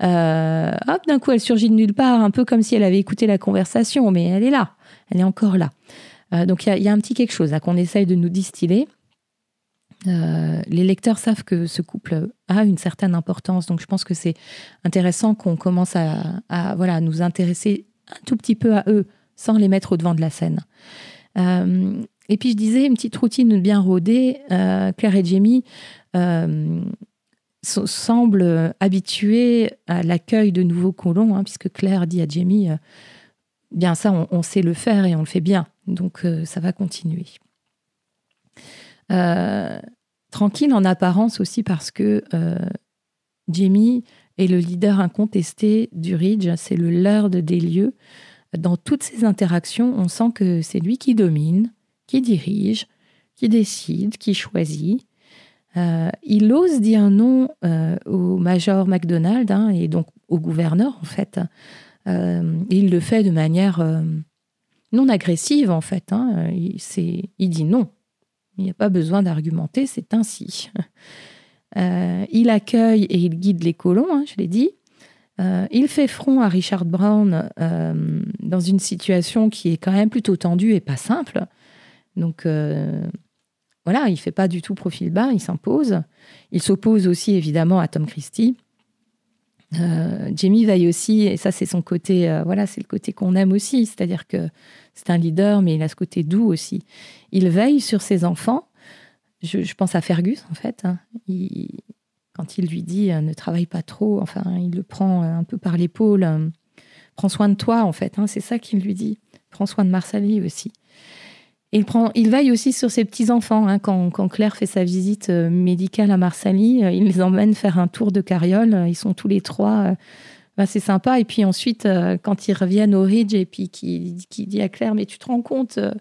hop, d'un coup, elle surgit de nulle part, un peu comme si elle avait écouté la conversation, mais elle est là, elle est encore là. donc il y, y, a un petit quelque chose qu'on essaye de nous distiller. Euh, les lecteurs savent que ce couple a une certaine importance, donc je pense que c'est intéressant qu'on commence à, voilà, nous intéresser un tout petit peu à eux sans les mettre au devant de la scène. Euh, et puis je disais, une petite routine bien rodée, euh, Claire et Jamie semblent habitués à l'accueil de nouveaux colons, hein, puisque Claire dit à Jamie, bien ça, on, sait le faire et on le fait bien, donc ça va continuer. Euh, tranquille en apparence aussi parce que euh, Jamie est le leader incontesté du Ridge, c'est le lord des lieux. Dans toutes ces interactions, on sent que c'est lui qui domine, qui dirige, qui décide, qui choisit. Euh, il ose dire non au major McDonald hein, et donc au gouverneur en fait. il le fait de manière non agressive en fait. Hein. Il dit non. Il n'y a pas besoin d'argumenter, c'est ainsi. Euh, il accueille et il guide les colons, hein, je l'ai dit. Euh, il fait front à Richard Brown euh, dans une situation qui est quand même plutôt tendue et pas simple. Donc voilà, il fait pas du tout profil bas, il s'impose. Il s'oppose aussi évidemment à Tom Christie. Jamie veille aussi, et ça c'est son côté, voilà, c'est le côté qu'on aime aussi, c'est-à-dire que c'est un leader, mais il a ce côté doux aussi. Il veille sur ses enfants. Je, pense à Fergus, en fait. Hein. quand il lui dit euh, ne travaille pas trop, enfin, il le prend euh, un peu par l'épaule. Euh, prends soin de toi, en fait. Hein. c'est ça qu'il lui dit. Prends soin de Marsali aussi. Il, prend, il veille aussi sur ses petits-enfants. Hein. Quand, Claire fait sa visite médicale à Marsali, il les emmène faire un tour de carriole. Ils sont tous les trois bah, c'est sympa. Et puis ensuite, euh, quand ils reviennent au Ridge et puis qui, qui dit à Claire, mais tu te rends compte, euh,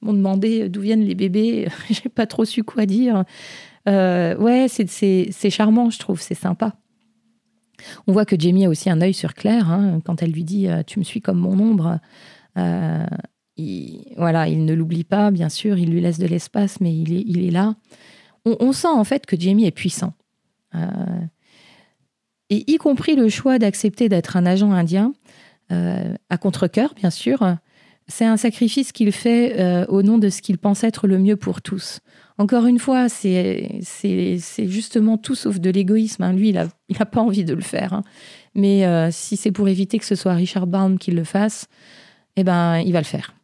ils m'ont demandé d'où viennent les bébés, j'ai pas trop su quoi dire. Euh, ouais, c'est charmant, je trouve, c'est sympa. On voit que Jamie a aussi un œil sur Claire hein, quand elle lui dit Tu me suis comme mon ombre. Il, voilà, il ne l'oublie pas, bien sûr, il lui laisse de l'espace, mais il est, là. On, sent en fait que Jamie est puissant et y compris le choix d'accepter d'être un agent indien, euh, à contre-coeur, bien sûr, c'est un sacrifice qu'il fait euh, au nom de ce qu'il pense être le mieux pour tous. Encore une fois, c'est justement tout sauf de l'égoïsme. Hein. Lui, il n'a pas envie de le faire. Hein. Mais euh, si c'est pour éviter que ce soit Richard Baum qui le fasse, eh ben, il va le faire.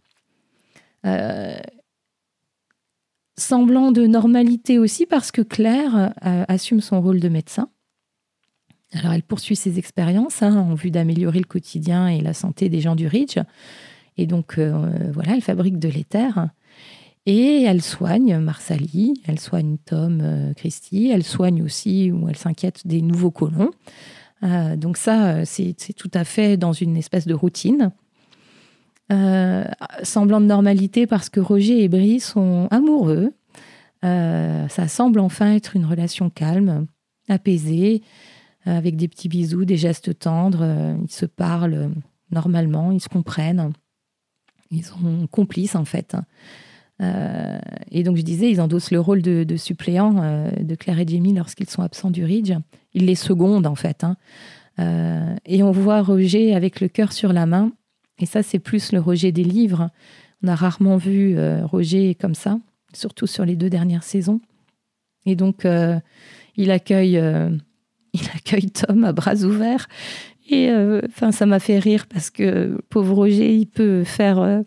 Semblant de normalité aussi parce que Claire assume son rôle de médecin. Alors, elle poursuit ses expériences hein, en vue d'améliorer le quotidien et la santé des gens du Ridge. Et donc, euh, voilà, elle fabrique de l'éther. Et elle soigne Marsali, elle soigne Tom euh, Christie, elle soigne aussi, ou elle s'inquiète des nouveaux colons. Euh, donc ça, c'est tout à fait dans une espèce de routine. Semblant de normalité parce que Roger et Brie sont amoureux. ça semble enfin être une relation calme, apaisée. Euh, avec des petits bisous, des gestes tendres. Euh, ils se parlent normalement, ils se comprennent. Ils sont complices en fait. Euh, et donc je disais, ils endossent le rôle de, suppléant de Claire et Jamie lorsqu'ils sont absents du Ridge. Ils les secondent en fait. Hein. et on voit Roger avec le cœur sur la main. Et ça, c'est plus le Roger des livres. On a rarement vu Roger comme ça, surtout sur les deux dernières saisons. Et donc, il accueille, il accueille Tom à bras ouverts. Et enfin, ça m'a fait rire parce que pauvre Roger, il peut faire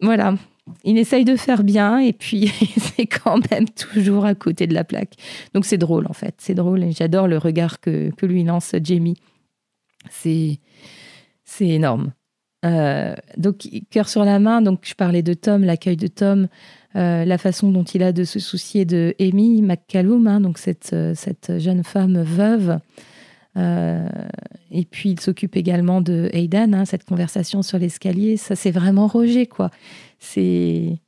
voilà, il essaye de faire bien et puis c'est quand même toujours à côté de la plaque. Donc c'est drôle en fait, c'est drôle et j'adore le regard que, lui lance Jamie. C'est c'est énorme. Euh, donc cœur sur la main, donc je parlais de Tom, l'accueil de Tom, euh, la façon dont il a de se soucier de Amy McCallum, hein, donc cette, euh, cette jeune femme veuve et puis il s'occupe également de Aidan, hein, cette conversation sur l'escalier. Ça, c'est vraiment Roger, quoi. C'est,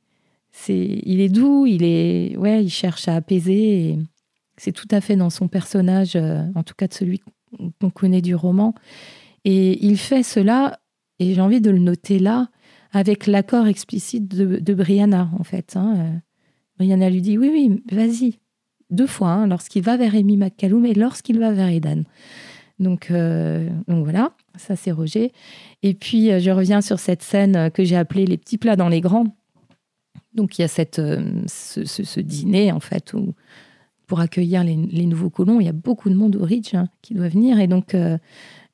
c'est, il est doux, il est, ouais, il cherche à apaiser. c'est tout à fait dans son personnage, en tout cas de celui qu'on connaît du roman. Et il fait cela, et j'ai envie de le noter là, avec l'accord explicite de, Brianna, en fait. Hein. Euh, Brianna lui dit oui, oui, vas-y, deux fois, hein, lorsqu'il va vers Amy McCallum et lorsqu'il va vers Aidan. Donc, euh, donc voilà, ça c'est Roger. Et puis euh, je reviens sur cette scène que j'ai appelée les petits plats dans les grands. Donc il y a cette, ce, dîner en fait où pour accueillir les, nouveaux colons, il y a beaucoup de monde au Ridge hein, qui doit venir et donc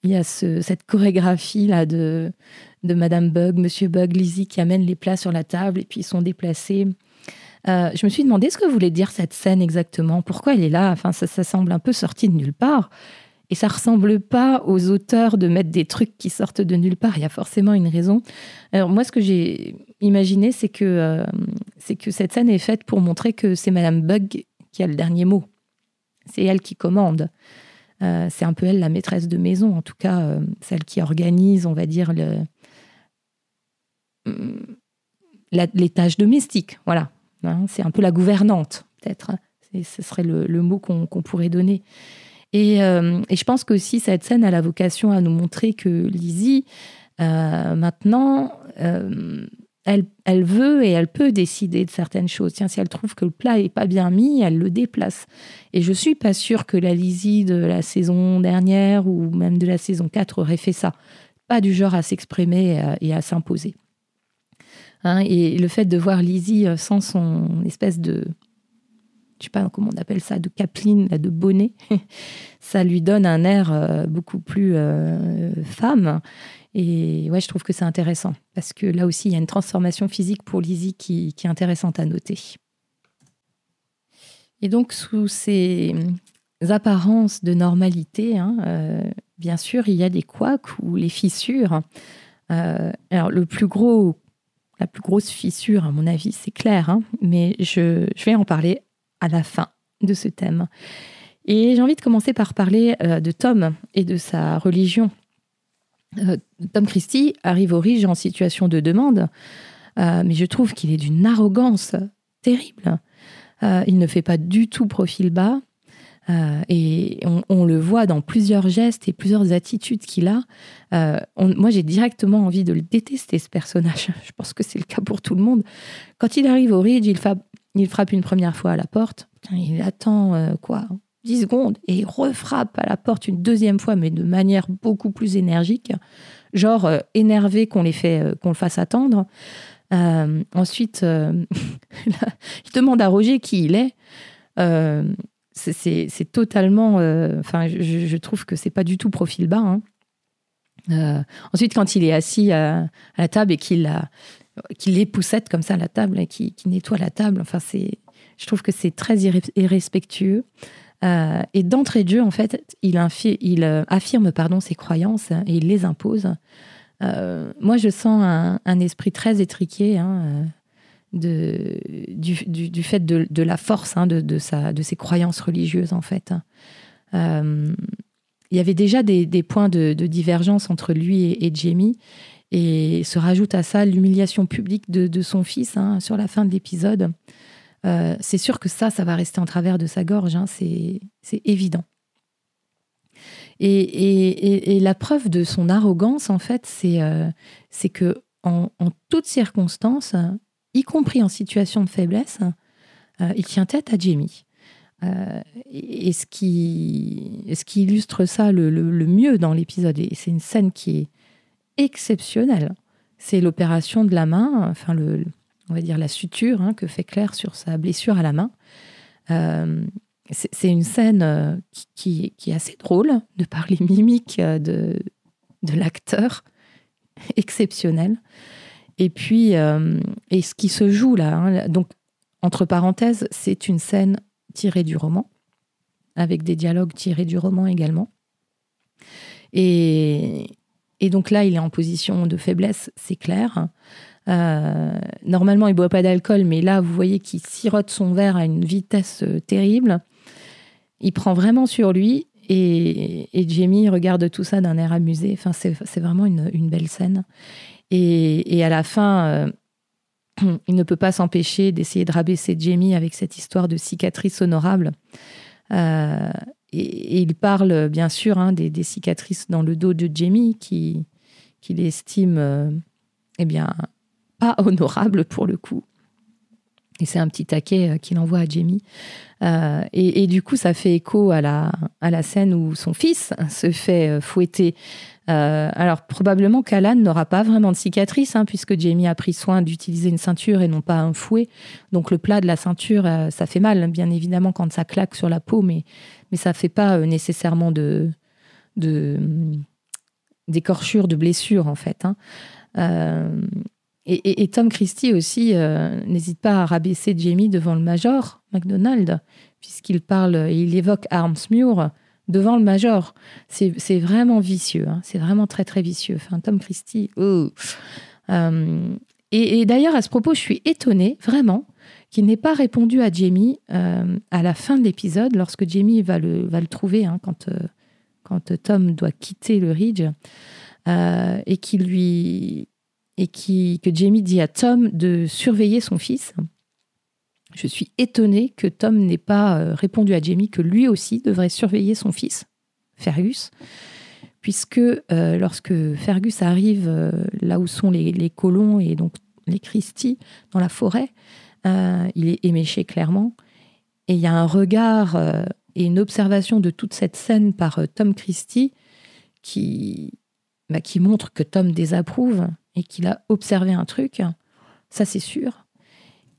il y a cette chorégraphie là de de Madame Bug, Monsieur Bug, Lizzie qui amènent les plats sur la table et puis ils sont déplacés. je me suis demandé ce que voulait dire cette scène exactement. Pourquoi elle est là? Enfin, ça, ça semble un peu sorti de nulle part. Et ça ressemble pas aux auteurs de mettre des trucs qui sortent de nulle part. Il y a forcément une raison. Alors moi, ce que j'ai imaginé, c'est que, euh, c'est que cette scène est faite pour montrer que c'est Madame Bug qui a le dernier mot. C'est elle qui commande. Euh, c'est un peu elle la maîtresse de maison, en tout cas euh, celle qui organise, on va dire, le, les tâches domestiques. Voilà. Hein, c'est un peu la gouvernante, peut-être. Ce serait le, mot qu'on pourrait donner. Euh, et, je pense qu'aussi cette scène a la vocation à nous montrer que Lizzie, maintenant, elle, veut et elle peut décider de certaines choses. Tiens, si elle trouve que le plat est pas bien mis, elle le déplace. Et je suis pas sûre que la Lizzie de la saison dernière ou même de la saison 4 aurait fait ça. Pas du genre à s'exprimer et à, s'imposer. Hein, et le fait de voir Lizzie sans son espèce de je sais pas comment on appelle ça, de capeline, de bonnet, ça lui donne un air euh, beaucoup plus euh, femme. Et ouais, je trouve que c'est intéressant parce que là aussi, il y a une transformation physique pour Lizzie qui, est intéressante à noter. Et donc, sous ces apparences de normalité, hein, euh, bien sûr, il y a des couacs ou les fissures. alors, le plus gros, la plus grosse fissure, à mon avis, c'est clair, hein, mais je, je vais en parler à la fin de ce thème. Et j'ai envie de commencer par parler euh, de Tom et de sa religion. Euh, Tom Christie arrive au riche en situation de demande, euh, mais je trouve qu'il est d'une arrogance terrible. il ne fait pas du tout profil bas. et on, le voit dans plusieurs gestes et plusieurs attitudes qu'il a. moi, j'ai directement envie de le détester, ce personnage. Je pense que c'est le cas pour tout le monde. Quand il arrive au Ridge, il, frappe une première fois à la porte. Il attend euh, quoi? 10 secondes et il refrappe à la porte une deuxième fois, mais de manière beaucoup plus énergique, genre euh, énervé qu'on les fait, euh, qu'on le fasse attendre. ensuite, il demande à Roger qui il est. c'est totalement. Enfin, je, trouve que c'est pas du tout profil bas. Hein. ensuite, quand il est assis à, la table et qu'il a qui les poussette comme ça à la table qui, nettoie la table. Enfin, c'est, je trouve que c'est très irrespectueux. Euh, et d'entrée de jeu, en fait, il, euh, affirme pardon, ses croyances et il les impose. Euh, moi, je sens un, esprit très étriqué hein, du, fait de, la force hein, de, ses croyances religieuses, en fait. il y avait déjà des, points de, divergence entre lui et, Jamie. Et se rajoute à ça l'humiliation publique de, son fils hein, sur la fin de l'épisode. Euh, c'est sûr que ça, ça va rester en travers de sa gorge, hein, c'est évident. Et, la preuve de son arrogance, en fait, c'est euh, que en, toutes circonstances, y compris en situation de faiblesse, euh, il tient tête à Jamie. et ce qui, ce qui illustre ça le, mieux dans l'épisode, et c'est une scène qui est exceptionnelle, c'est l'opération de la main, enfin le, on va dire la suture hein, que fait Claire sur sa blessure à la main. c'est une scène qui, qui, est assez drôle de par les mimiques de, de l'acteur, exceptionnel. Et puis, et ce qui se joue là, hein, donc entre parenthèses, c'est une scène tirée du roman, avec des dialogues tirés du roman également. Et, donc là, il est en position de faiblesse, c'est clair. Euh, normalement, il boit pas d'alcool, mais là, vous voyez qu'il sirote son verre à une vitesse euh, terrible. Il prend vraiment sur lui et, Jamie regarde tout ça d'un air amusé. Enfin, c'est vraiment une, belle scène. Et, à la fin, euh, il ne peut pas s'empêcher d'essayer de rabaisser Jamie avec cette histoire de cicatrice honorable. Et, il parle bien sûr hein, des, cicatrices dans le dos de Jamie qu'il qui estime euh, eh pas honorable pour le coup. Et c'est un petit taquet euh, qu'il envoie à Jamie. et, du coup, ça fait écho à la, à la scène où son fils se fait fouetter euh, alors probablement qu'Alan n'aura pas vraiment de cicatrice, hein, puisque Jamie a pris soin d'utiliser une ceinture et non pas un fouet. Donc le plat de la ceinture, euh, ça fait mal, bien évidemment, quand ça claque sur la peau, mais, mais ça ne fait pas euh, nécessairement de, de d'écorchure, de blessure, en fait. Hein. Et, Tom Christie aussi n'hésite pas à rabaisser Jamie devant le Major McDonald, puisqu'il parle, il évoque Armsmuir devant le Major. C'est vraiment vicieux, hein. c'est vraiment très très vicieux. Enfin, Tom Christie. Oh. Euh, et, d'ailleurs, à ce propos, je suis étonnée, vraiment, qu'il n'ait pas répondu à Jamie euh, à la fin de l'épisode, lorsque Jamie va le, va le trouver, hein, quand, euh, quand Tom doit quitter le Ridge, et, qui lui, et qui, que Jamie dit à Tom de surveiller son fils. Je suis étonnée que Tom n'ait pas euh, répondu à Jamie que lui aussi devrait surveiller son fils, Fergus, puisque euh, lorsque Fergus arrive euh, là où sont les, colons et donc les Christie dans la forêt, il est éméché clairement. Et il y a un regard et une observation de toute cette scène par Tom Christie qui, bah, qui montre que Tom désapprouve et qu'il a observé un truc. Ça, c'est sûr.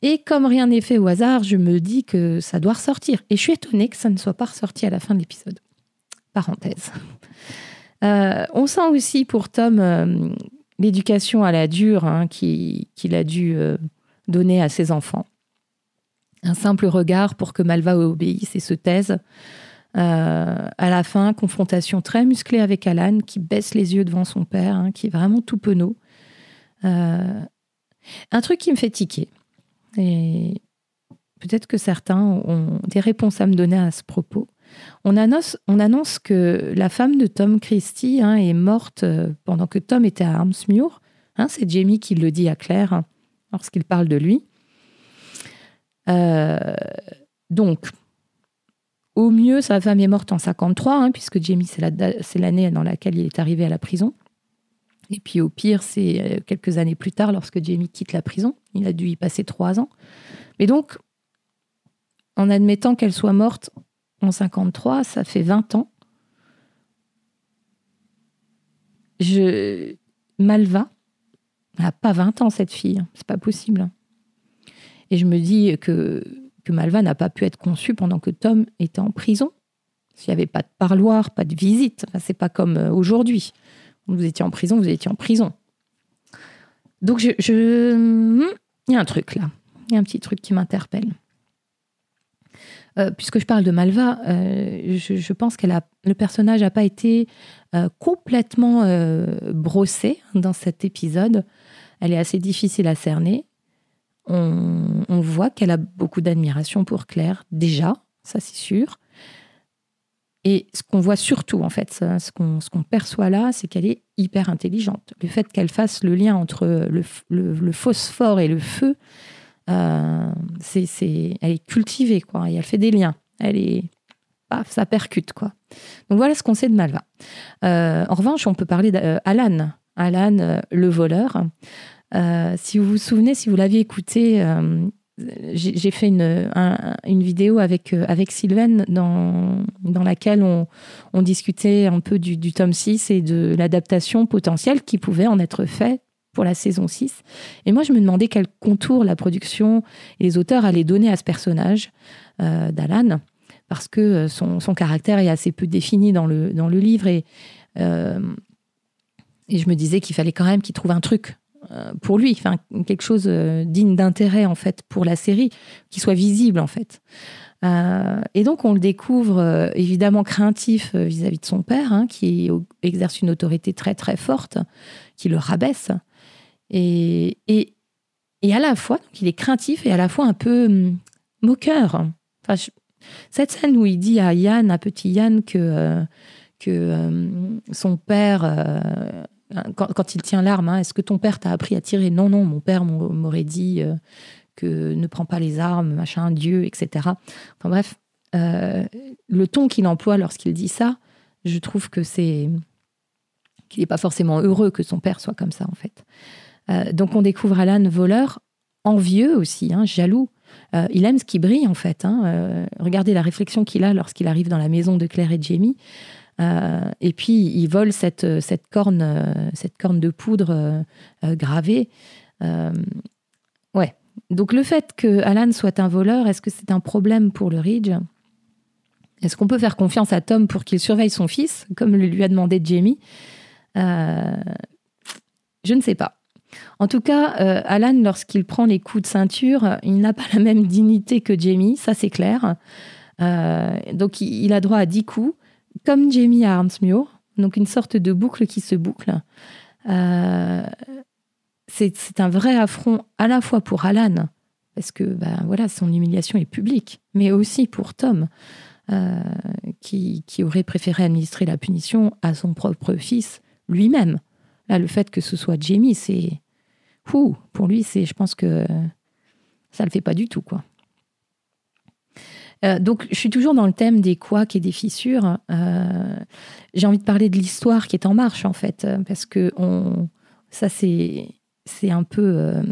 Et comme rien n'est fait au hasard, je me dis que ça doit ressortir. Et je suis étonnée que ça ne soit pas ressorti à la fin de l'épisode. Parenthèse. Euh, on sent aussi pour Tom euh, l'éducation à la dure hein, qu'il a dû euh, donner à ses enfants. Un simple regard pour que Malva obéisse et se taise. à la fin, confrontation très musclée avec Alan qui baisse les yeux devant son père, hein, qui est vraiment tout penaud. Un truc qui me fait tiquer, et peut-être que certains ont des réponses à me donner à ce propos. On annonce, on annonce que la femme de Tom Christie hein, est morte euh, pendant que Tom était à Armsmuir. Hein, c'est Jamie qui le dit à Claire hein, lorsqu'il parle de lui. Euh, donc, au mieux, sa femme est morte en 53, puisque Jamie, c'est l'année dans laquelle il est arrivé à la prison. Et puis au pire, c'est euh, quelques années plus tard, lorsque Jamie quitte la prison. Il a dû y passer trois ans. Mais donc, en admettant qu'elle soit morte en 53, ça fait 20 ans. Je... Malva n'a pas 20 ans, cette fille. C'est pas possible. Et je me dis que, que Malva n'a pas pu être conçue pendant que Tom était en prison. S'il n'y avait pas de parloir, pas de visite. Enfin, c'est pas comme euh, aujourd'hui. Vous étiez en prison, vous étiez en prison. Donc, je, il y a un truc là. Il y a un petit truc qui m'interpelle. Euh, puisque je parle de Malva, euh, je, pense que le personnage n'a pas été euh, complètement brossé dans cet épisode. Elle est assez difficile à cerner. On, on voit qu'elle a beaucoup d'admiration pour Claire, déjà, ça c'est sûr. Et ce qu'on voit surtout, en fait, ce qu'on perçoit là, c'est qu'elle est hyper intelligente. Le fait qu'elle fasse le lien entre le, phosphore et le feu, euh, elle est cultivée, quoi. Et elle fait des liens. Elle est, ça percute, quoi. Donc voilà ce qu'on sait de Malva. Euh, en revanche, on peut parler d'Alan. Alan, euh, le voleur. si vous vous souvenez, si vous l'aviez écouté, j'ai fait une, une vidéo avec, euh, avec Sylvain dans, dans laquelle on, on discutait un peu du, du, tome 6 et de l'adaptation potentielle qui pouvait en être fait pour la saison 6. Et moi, je me demandais quel contour la production et les auteurs allaient donner à ce personnage euh, d'Alan, parce que euh, son, son, caractère est assez peu défini dans le, dans le livre. Et, et je me disais qu'il fallait quand même qu'il trouve un truc pour lui, enfin quelque chose euh, digne d'intérêt en fait pour la série, qui soit visible en fait. Euh, et donc on le découvre évidemment craintif vis-à-vis de son père, hein, qui exerce une autorité très très forte, qui le rabaisse. Et, et, et à la fois, donc, il est craintif et à la fois un peu hum, moqueur. Enfin, cette scène où il dit à Yann, à petit Yann, que, que son père quand, il tient l'arme, hein, est-ce que ton père t'a appris à tirer? Non, non, mon père m'aurait dit euh, que ne prends pas les armes, machin, Dieu, etc. Enfin bref, euh, le ton qu'il emploie lorsqu'il dit ça, je trouve que c'est qu'il n'est pas forcément heureux que son père soit comme ça, en fait. Euh, donc on découvre Alan voleur, envieux aussi, hein, jaloux. il aime ce qui brille, en fait. Hein. regardez la réflexion qu'il a lorsqu'il arrive dans la maison de Claire et Jamie. Euh, et puis, il vole cette, cette, corne, euh, cette corne de poudre euh, gravée. ouais. Donc, le fait que Alan soit un voleur, est-ce que c'est un problème pour le Ridge? Est-ce qu'on peut faire confiance à Tom pour qu'il surveille son fils, comme lui a demandé Jamie? Je ne sais pas. En tout cas, Alan, lorsqu'il prend les coups de ceinture, il n'a pas la même dignité que Jamie, ça c'est clair. donc il, a droit à 10 coups comme Jamie à donc une sorte de boucle qui se boucle. Euh, c'est un vrai affront à la fois pour Alan, parce que ben, voilà, son humiliation est publique, mais aussi pour Tom, euh, qui, qui, aurait préféré administrer la punition à son propre fils lui-même. Là, le fait que ce soit Jamie, c'est. Pour lui, c'est, je pense que ça le fait pas du tout, quoi. Euh, donc, je suis toujours dans le thème des couacs et des fissures. Euh, j'ai envie de parler de l'histoire qui est en marche, en fait, parce que ça, c'est, c'est un peu euh,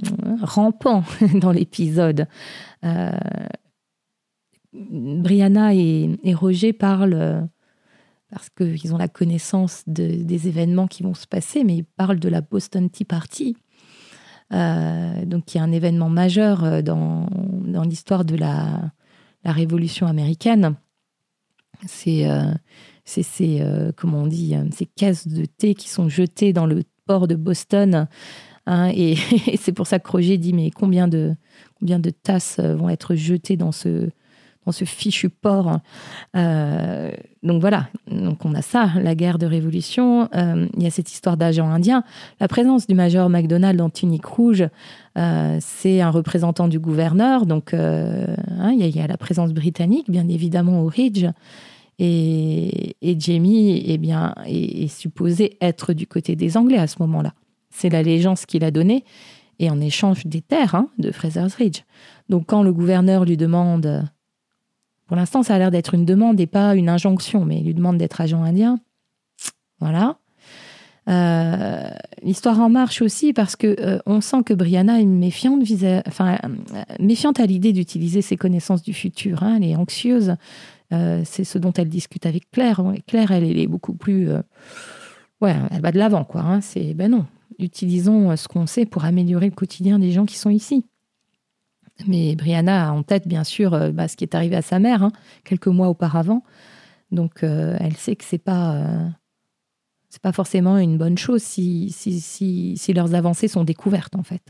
rampant dans l'épisode. Brianna et, Roger parlent parce qu'ils ont la connaissance des événements qui vont se passer, mais ils parlent de la Boston Tea Party, donc qui est un événement majeur dans, dans l'histoire de la, la Révolution américaine, c'est euh, ces, euh, comment on dit, euh, ces caisses de thé qui sont jetées dans le port de Boston. Hein, et, c'est pour ça que Roger dit, mais combien de, combien de tasses vont être jetées dans ce, dans ce fichu port. Euh, donc voilà, donc on a ça, la guerre de révolution. Euh, il y a cette histoire d'agent indien. La présence du major MacDonald en tunique rouge, euh, c'est un représentant du gouverneur. Donc hein, il, y a, la présence britannique, bien évidemment, au Ridge. Et, Jamie eh bien, est, supposé être du côté des Anglais à ce moment-là. C'est l'allégeance qu'il a donnée, et en échange des terres hein, de Fraser's Ridge. Donc quand le gouverneur lui demande pour l'instant, ça a l'air d'être une demande et pas une injonction, mais il lui demande d'être agent indien. Voilà. Euh, l'histoire en marche aussi parce que euh, on sent que Brianna est méfiante, enfin, euh, méfiante à l'idée d'utiliser ses connaissances du futur. Hein. elle est anxieuse. c'est ce dont elle discute avec Claire. Claire, elle, est beaucoup plus. ouais, elle va de l'avant, quoi. Hein. c'est ben non. Utilisons ce qu'on sait pour améliorer le quotidien des gens qui sont ici. Mais Brianna a en tête, bien sûr, euh, bah, ce qui est arrivé à sa mère hein, quelques mois auparavant. Donc, euh, elle sait que c'est pas, euh, c'est pas forcément une bonne chose si, si, si, si, leurs avancées sont découvertes, en fait.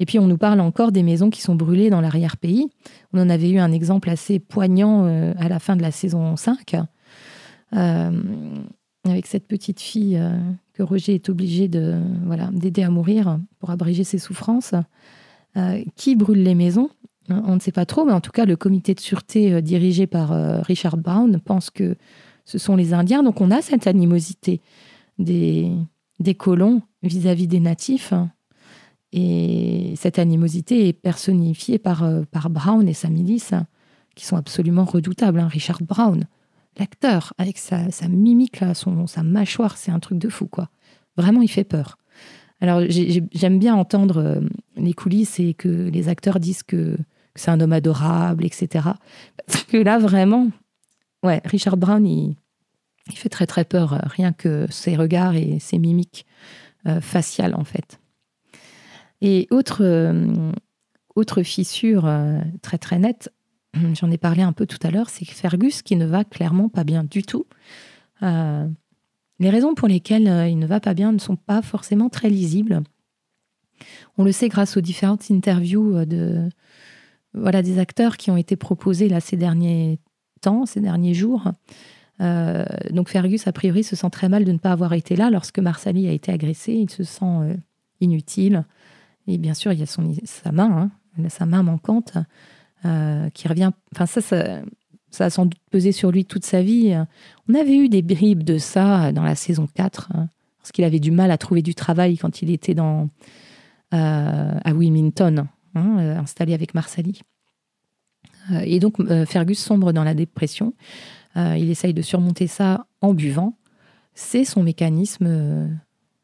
Et puis, on nous parle encore des maisons qui sont brûlées dans l'arrière-pays. On en avait eu un exemple assez poignant à la fin de la saison 5, avec cette petite fille que Roger est obligé de, voilà, d'aider à mourir pour abréger ses souffrances. Euh, qui brûle les maisons On ne sait pas trop, mais en tout cas, le comité de sûreté euh, dirigé par euh, Richard Brown pense que ce sont les Indiens. Donc on a cette animosité des, des colons vis-à-vis des natifs. Et cette animosité est personnifiée par, par Brown et sa milice, qui sont absolument redoutables. Hein. Richard Brown, l'acteur, avec sa, sa mimique, là, son, sa mâchoire, c'est un truc de fou, quoi. Vraiment, il fait peur. Alors j'aime bien entendre les coulisses et que les acteurs disent que, c'est un homme adorable, etc. Parce que là, vraiment, ouais, Richard Brown, il, fait très très peur, rien que ses regards et ses mimiques faciales, en fait. Et autre, fissure très très nette, j'en ai parlé un peu tout à l'heure, c'est Fergus qui ne va clairement pas bien du tout. Euh, les raisons pour lesquelles euh, il ne va pas bien ne sont pas forcément très lisibles. On le sait grâce aux différentes interviews euh, de, voilà, des acteurs qui ont été proposés là, ces derniers temps, ces derniers jours. donc Fergus, a priori, se sent très mal de ne pas avoir été là lorsque Marsali a été agressé. Il se sent inutile. Et bien sûr, il y a son, sa main, hein, sa main manquante. Euh, qui revient. Enfin, ça, ça, a sans doute pesé sur lui toute sa vie. On avait eu des bribes de ça dans la saison 4, hein, parce qu'il avait du mal à trouver du travail quand il était dans, euh, à Wilmington, hein, euh, installé avec Marsali. et donc, Fergus sombre dans la dépression. il essaye de surmonter ça en buvant. C'est son mécanisme,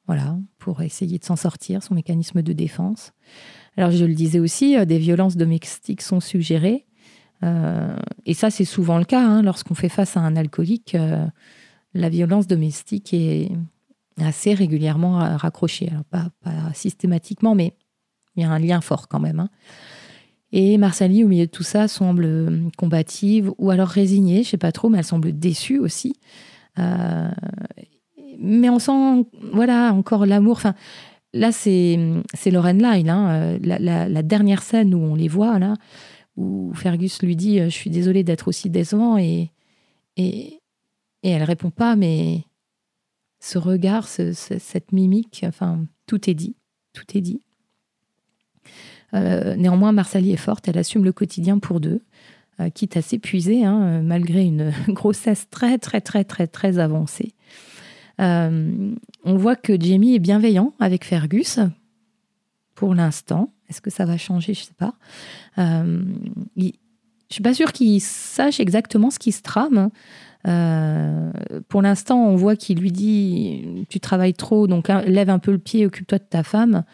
voilà, pour essayer de s'en sortir, son mécanisme de défense. Alors je le disais aussi, euh, des violences domestiques sont suggérées. Euh, et ça, c'est souvent le cas. Hein, lorsqu'on fait face à un alcoolique, euh, la violence domestique est assez régulièrement raccrochée. Pas, systématiquement, mais il y a un lien fort quand même. Hein. Et Marsali, au milieu de tout ça, semble combative ou alors résignée, je sais pas trop, mais elle semble déçue aussi. mais on sent, voilà, encore l'amour. Enfin, là, c'est Lorraine Lyle, hein, euh, la, dernière scène où on les voit, là, où Fergus lui dit euh, Je suis désolée d'être aussi décevant. Et, et, et elle répond pas, mais ce regard, cette mimique, enfin, tout est dit. Tout est dit. Euh, néanmoins, Marsali est forte, elle assume le quotidien pour deux, quitte à s'épuiser, hein, malgré une grossesse très, très, très, très, très avancée. Euh, on voit que Jamie est bienveillant avec Fergus pour l'instant. Est-ce que ça va changer? Je ne sais pas. Euh, je ne suis pas sûre qu'il sache exactement ce qui se trame. Euh, pour l'instant, on voit qu'il lui dit Tu travailles trop, donc lève un peu le pied, occupe-toi de ta femme.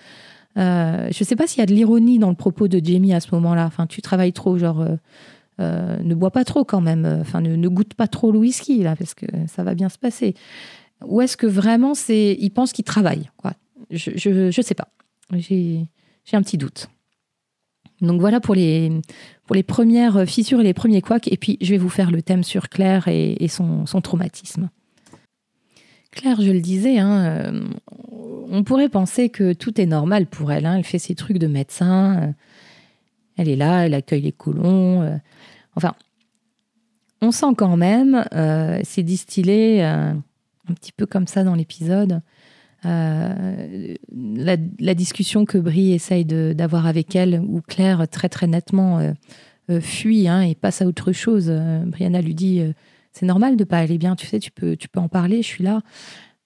je ne sais pas s'il y a de l'ironie dans le propos de Jamie à ce moment-là. Enfin, tu travailles trop, genre. ne bois pas trop quand même, enfin ne, goûte pas trop le whisky là, parce que ça va bien se passer. Ou est-ce que vraiment c'est, il pense qu'il travaille Je ne sais pas. J'ai un petit doute. Donc voilà pour les, pour les premières fissures et les premiers couacs. Et puis je vais vous faire le thème sur Claire et, son, son, traumatisme. Claire, je le disais, hein, euh, on pourrait penser que tout est normal pour elle. Hein. Elle fait ses trucs de médecin. Euh, elle est là, elle accueille les colons. Euh. enfin, on sent quand même, c'est distillé un petit peu comme ça dans l'épisode. Euh, la, discussion que Brie essaye d'avoir avec elle, où Claire très très nettement euh, euh, fuit hein, et passe à autre chose. Brianna lui dit c'est normal de pas aller bien, tu sais, tu peux, tu peux en parler, je suis là.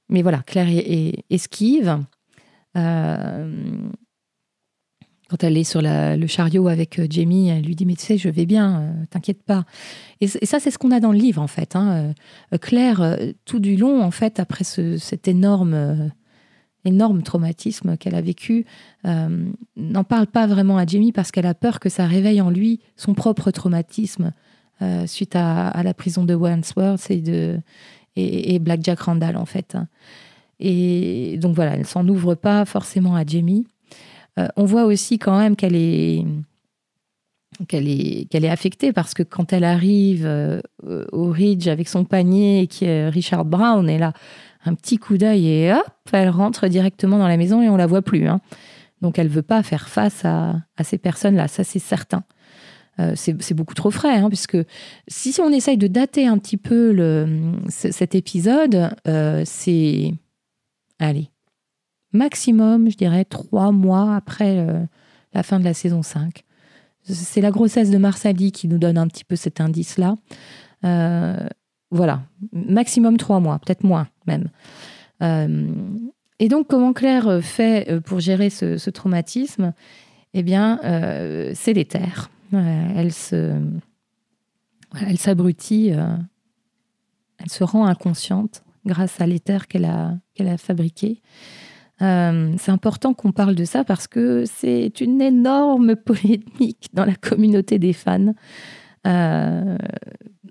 Mais voilà, Claire est, esquive quand elle est sur le chariot avec Jamie, elle lui dit Mais tu sais, je vais bien, t'inquiète pas. Et, ça, c'est ce qu'on a dans le livre, en fait. Hein. Claire, tout du long, en fait, après cet énorme, énorme traumatisme qu'elle a vécu, n'en parle pas vraiment à Jamie parce qu'elle a peur que ça réveille en lui son propre traumatisme suite à, la prison de Wandsworth et, de, et, Black Jack Randall, en fait. Et donc voilà, elle s'en ouvre pas forcément à Jamie. Euh, on voit aussi quand même qu'elle est qu'elle est, qu'elle est affectée parce que quand elle arrive euh, au Ridge avec son panier qui est Richard Brown, elle a un petit coup d'œil et hop, elle rentre directement dans la maison et on la voit plus. Hein. Donc elle veut pas faire face à, ces personnes-là, ça c'est certain. Euh, c'est, beaucoup trop frais, hein, puisque si on essaye de dater un petit peu cet épisode, c'est... Allez, maximum, je dirais, trois mois après euh, la fin de la saison 5. C'est la grossesse de Marsali qui nous donne un petit peu cet indice-là. Euh, voilà, maximum trois mois, peut-être moins même. Euh, et donc, comment Claire fait pour gérer ce, traumatisme? Eh bien, c'est l'éther. elle se, elle s'abrutit, elle se rend inconsciente grâce à l'éther qu'elle a, qu'elle a fabriqué. c'est important qu'on parle de ça parce que c'est une énorme polémique dans la communauté des fans.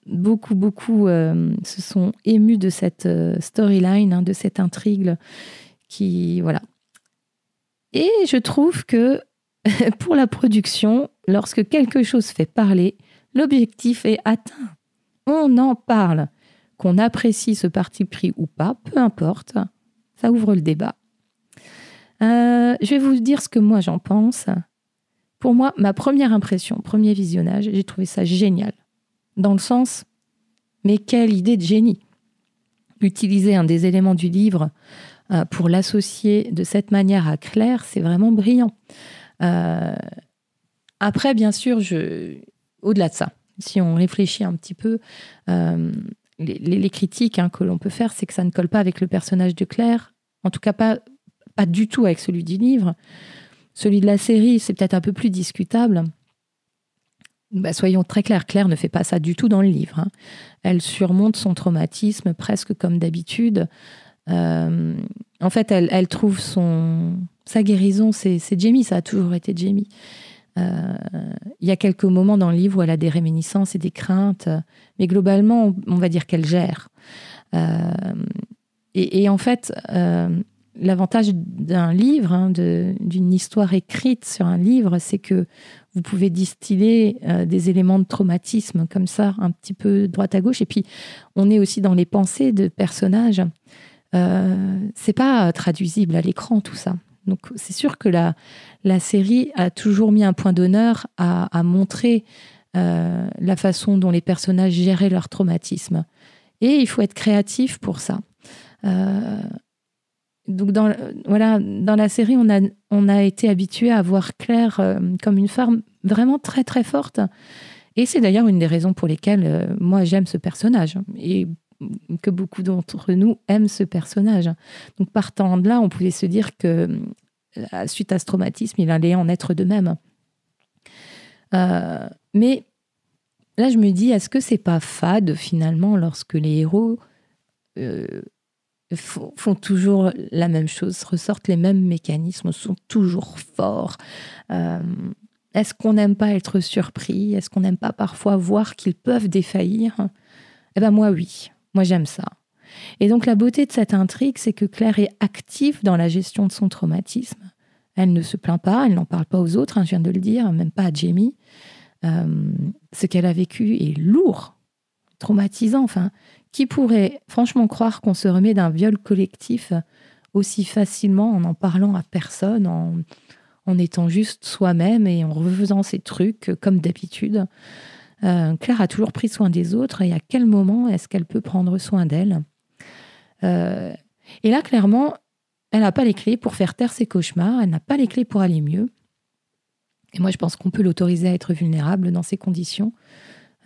Beaucoup, beaucoup se sont émus de cette storyline, hein, de cette intrigue qui, voilà. Et je trouve que pour la production, lorsque quelque chose fait parler, l'objectif est atteint. On en parle. Qu'on apprécie ce parti pris ou pas, peu importe, ça ouvre le débat. Euh, je vais vous dire ce que moi j'en pense. Pour moi, ma première impression, premier visionnage, j'ai trouvé ça génial. Dans le sens, mais quelle idée de génie Utiliser un des éléments du livre euh, pour l'associer de cette manière à Claire, c'est vraiment brillant. Euh, après, bien sûr, au-delà de ça, si on réfléchit un petit peu, euh, les, critiques hein, que l'on peut faire, c'est que ça ne colle pas avec le personnage de Claire, en tout cas pas du tout avec celui du livre. Celui de la série, c'est peut-être un peu plus discutable. Bah, soyons très clairs, Claire ne fait pas ça du tout dans le livre. Hein. Elle surmonte son traumatisme presque comme d'habitude. Euh, en fait, elle, trouve son, sa guérison, c'est Jamie, ça a toujours été Jamie. Euh, il y a quelques moments dans le livre où elle a des réminiscences et des craintes, mais globalement, on, va dire qu'elle gère. Euh, et, en fait, l'avantage d'un livre, hein, d'une histoire écrite sur un livre, c'est que vous pouvez distiller des éléments de traumatisme comme ça, un petit peu droite à gauche. Et puis, on est aussi dans les pensées de personnages. c'est pas traduisible à l'écran, tout ça. Donc c'est sûr que la, la série a toujours mis un point d'honneur à, montrer euh, la façon dont les personnages géraient leur traumatisme. Et il faut être créatif pour ça. Euh, donc dans, voilà, dans la série, on a, on a été habitué à voir Claire euh, comme une femme vraiment très très forte. Et c'est d'ailleurs une des raisons pour lesquelles moi j'aime ce personnage. Et que beaucoup d'entre nous aiment ce personnage. Donc partant de là, on pouvait se dire que euh, suite à ce traumatisme, il allait en être de même. Euh, mais là, je me dis, est-ce que c'est pas fade finalement lorsque les héros euh, font, toujours la même chose, ressortent les mêmes mécanismes, sont toujours forts Est-ce qu'on n'aime pas être surpris? Est-ce qu'on n'aime pas parfois voir qu'ils peuvent défaillir? Eh bien moi oui, moi j'aime ça. Et donc la beauté de cette intrigue, c'est que Claire est active dans la gestion de son traumatisme. Elle ne se plaint pas, elle n'en parle pas aux autres, hein, je viens de le dire, même pas à Jamie. Euh, ce qu'elle a vécu est lourd, traumatisant. Enfin, qui pourrait franchement croire qu'on se remet d'un viol collectif aussi facilement en n'en parlant à personne, en, en étant juste soi-même et en refaisant ses trucs comme d'habitude? Euh, Claire a toujours pris soin des autres et à quel moment est-ce qu'elle peut prendre soin d'elle? Euh, Et là, clairement, elle n'a pas les clés pour faire taire ses cauchemars, elle n'a pas les clés pour aller mieux. Et moi, je pense qu'on peut l'autoriser à être vulnérable dans ces conditions.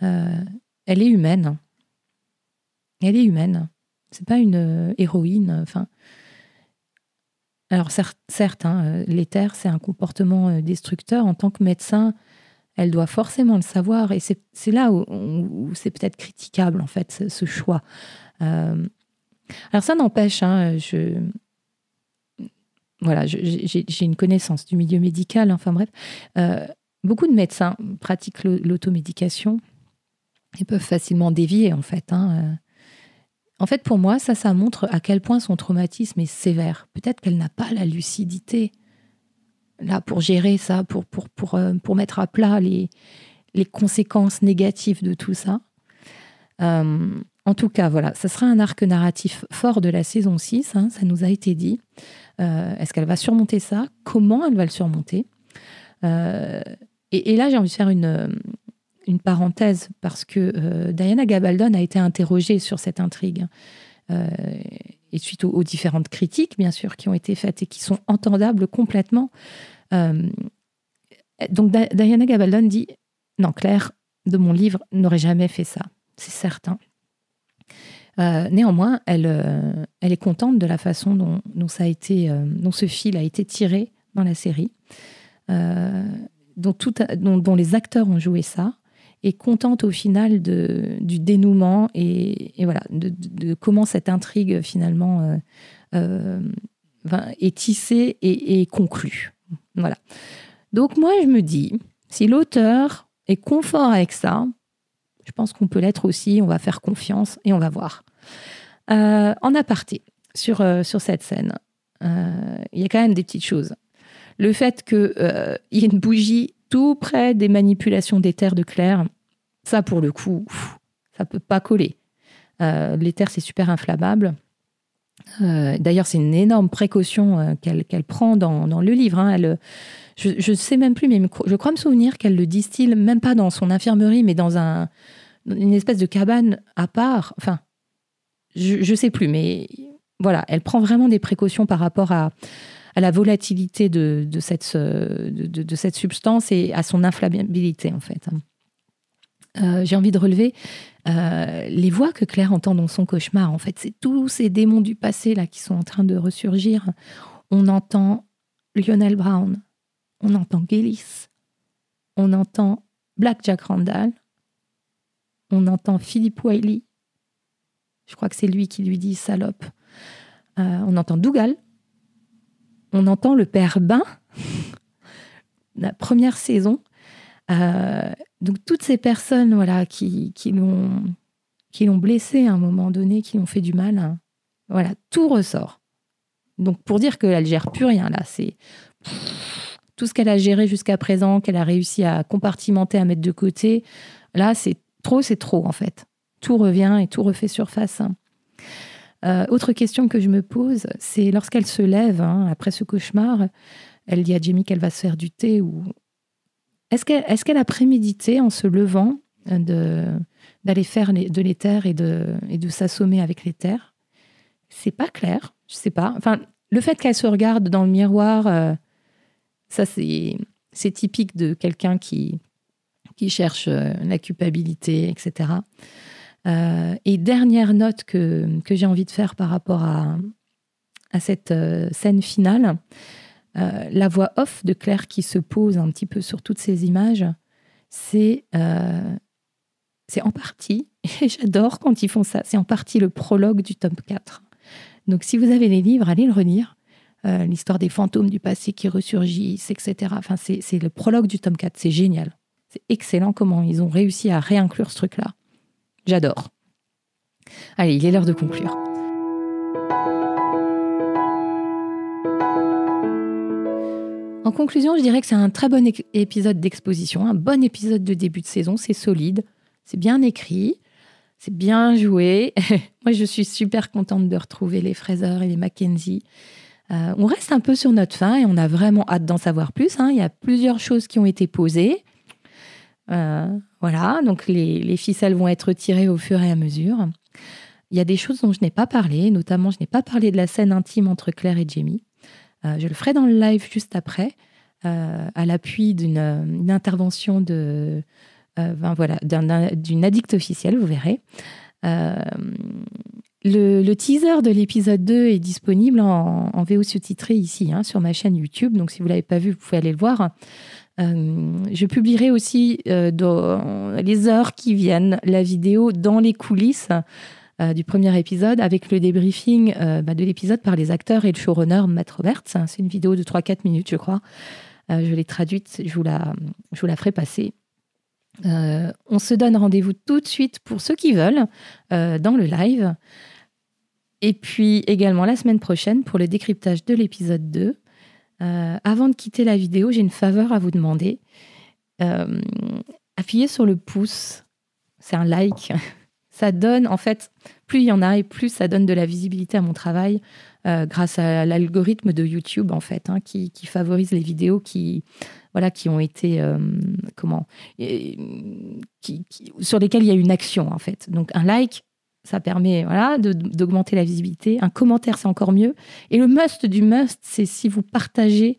Euh, elle est humaine. Elle est humaine. C'est pas une euh, héroïne. Enfin, alors certes, hein, euh, l'éther, c'est un comportement destructeur. En tant que médecin, elle doit forcément le savoir. Et c'est là où, c'est peut-être critiquable, en fait, ce, choix. alors ça n'empêche, hein, je, voilà, j'ai une connaissance du milieu médical, enfin bref. Euh, beaucoup de médecins pratiquent l'automédication et peuvent facilement dévier, en fait. Hein, euh. En fait, pour moi, ça, ça montre à quel point son traumatisme est sévère. Peut-être qu'elle n'a pas la lucidité là pour gérer ça, pour, euh, mettre à plat les, conséquences négatives de tout ça. en tout cas, voilà, ça sera un arc narratif fort de la saison 6, hein, ça nous a été dit. Euh, est-ce qu'elle va surmonter ça? Comment elle va le surmonter? Euh, et, là, j'ai envie de faire une, une parenthèse parce que euh, Diana Gabaldon a été interrogée sur cette intrigue. et suite aux, différentes critiques, bien sûr, qui ont été faites et qui sont entendables complètement. donc Diana Gabaldon dit Non, Claire, de mon livre, n'aurait jamais fait ça. C'est certain. Euh, néanmoins, elle, euh, est contente de la façon dont, euh, dont ce fil a été tiré dans la série, dont, tout dont, les acteurs ont joué ça, et contente au final de, du dénouement et, voilà de, comment cette intrigue finalement est tissé et, et conclu. Voilà. Donc moi, je me dis, si l'auteur est confort avec ça, je pense qu'on peut l'être aussi, on va faire confiance et on va voir. Euh, en aparté, sur, euh, sur cette scène, euh, il y a quand même des petites choses. Le fait qu'il y ait une bougie tout près des manipulations d'éther de Claire, ça pour le coup, ça peut pas coller. L'éther, c'est super inflammable. D'ailleurs, c'est une énorme précaution qu'elle prend dans, dans, le livre. Hein. Je ne sais même plus, mais je crois me souvenir qu'elle le distille même pas dans son infirmerie, mais dans un, une espèce de cabane à part. Enfin, je ne sais plus, mais voilà, elle prend vraiment des précautions par rapport à, à la volatilité de, de cette, substance et à son inflammabilité, en fait. Euh, j'ai envie de relever euh, les voix que Claire entend dans son cauchemar. En fait, c'est tous ces démons du passé là qui sont en train de ressurgir. On entend Lionel Brown, on entend Gillis, on entend Black Jack Randall, on entend Philippe Wiley, je crois que c'est lui qui lui dit salope. Euh, on entend Dougal, on entend le père Bain, la première saison. Euh, donc toutes ces personnes voilà, qui, l'ont qui blessé à un moment donné, qui l'ont fait du mal, hein, voilà, tout ressort. Donc pour dire qu'elle gère plus rien là, c'est tout ce qu'elle a géré jusqu'à présent, qu'elle a réussi à compartimenter, à mettre de côté, là, c'est trop, c'est trop en fait. Tout revient et tout refait surface. Euh, autre question que je me pose, c'est lorsqu'elle se lève hein, après ce cauchemar, elle dit à Jamie qu'elle va se faire du thé ou est-ce qu'elle est qu'elle a prémédité en se levant euh, d'aller faire de l'éther et de, s'assommer avec l'éther? C'est pas clair, je sais pas. Enfin, le fait qu'elle se regarde dans le miroir, euh, ça, c'est typique de quelqu'un qui, qui cherche la culpabilité, etc. Euh, et dernière note que, que j'ai envie de faire par rapport à, à cette euh, scène finale, la voix off de Claire qui se pose un petit peu sur toutes ces images, c'est c'est en partie, et j'adore quand ils font ça, c'est en partie le prologue du tome 4. Donc si vous avez les livres, allez le relire. Euh, l'histoire des fantômes du passé qui ressurgissent, etc. Enfin, c'est le prologue du tome 4, c'est génial. C'est excellent comment ils ont réussi à réinclure ce truc-là. J'adore. Allez, il est l'heure de conclure. En conclusion, je dirais que c'est un très bon épisode d'exposition, un bon épisode de début de saison, c'est solide, c'est bien écrit, c'est bien joué. Moi, je suis super contente de retrouver les Fraser et les Mackenzie. Euh, on reste un peu sur notre fin et on a vraiment hâte d'en savoir plus. Hein. Il y a plusieurs choses qui ont été posées. Euh, voilà, donc les, ficelles vont être tirées au fur et à mesure. Il y a des choses dont je n'ai pas parlé, notamment je n'ai pas parlé de la scène intime entre Claire et Jamie. Euh, je le ferai dans le live juste après, à l'appui d'une intervention ben d'une addict officielle, vous verrez. Le, teaser de l'épisode 2 est disponible en, VO sous-titré ici, hein, sur ma chaîne YouTube. Donc, si vous ne l'avez pas vu, vous pouvez aller le voir. Euh, je publierai aussi euh, dans les heures qui viennent la vidéo dans les coulisses euh, du premier épisode avec le débriefing bah, de l'épisode par les acteurs et le showrunner Matt Roberts. C'est une vidéo de 3-4 minutes, je crois. je l'ai traduite, je vous la, je vous la ferai passer. on se donne rendez-vous tout de suite pour ceux qui veulent dans le live. Et puis également la semaine prochaine pour le décryptage de l'épisode 2. Euh, avant de quitter la vidéo, j'ai une faveur à vous demander. Euh, appuyez sur le pouce, c'est un like. Ça donne, en fait, plus il y en a et plus ça donne de la visibilité à mon travail euh, grâce à l'algorithme de YouTube, en fait, hein, qui, favorise les vidéos qui, voilà, qui ont été, comment, qui, sur lesquelles il y a une action, en fait. Donc un like, ça permet voilà, d'augmenter la visibilité. Un commentaire, c'est encore mieux. Et le must du must, c'est si vous partagez,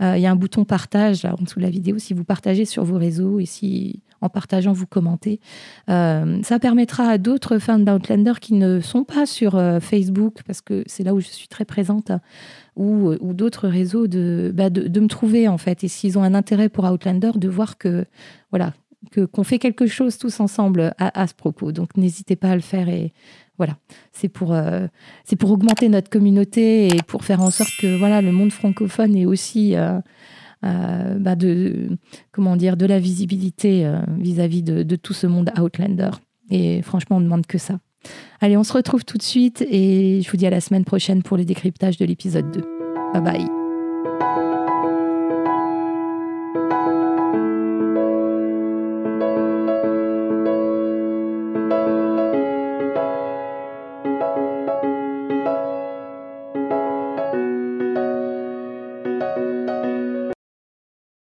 euh, il y a un bouton partage là, en dessous de la vidéo, si vous partagez sur vos réseaux et si en partageant, vous commentez. Euh, ça permettra à d'autres fans d'Outlander qui ne sont pas sur euh, Facebook, parce que c'est là où je suis très présente, ou, d'autres réseaux, de, bah de, de, me trouver en fait. Et s'ils ont un intérêt pour Outlander, de voir que voilà, que qu'on fait quelque chose tous ensemble à, ce propos. Donc n'hésitez pas à le faire et voilà, c'est pour euh, c'est pour augmenter notre communauté et pour faire en sorte que voilà le monde francophone ait aussi euh, euh, bah de comment dire de la visibilité vis-à-vis de, de, tout ce monde Outlander. Et franchement, on ne demande que ça. Allez, on se retrouve tout de suite et je vous dis à la semaine prochaine pour le décryptage de l'épisode 2. Bye bye.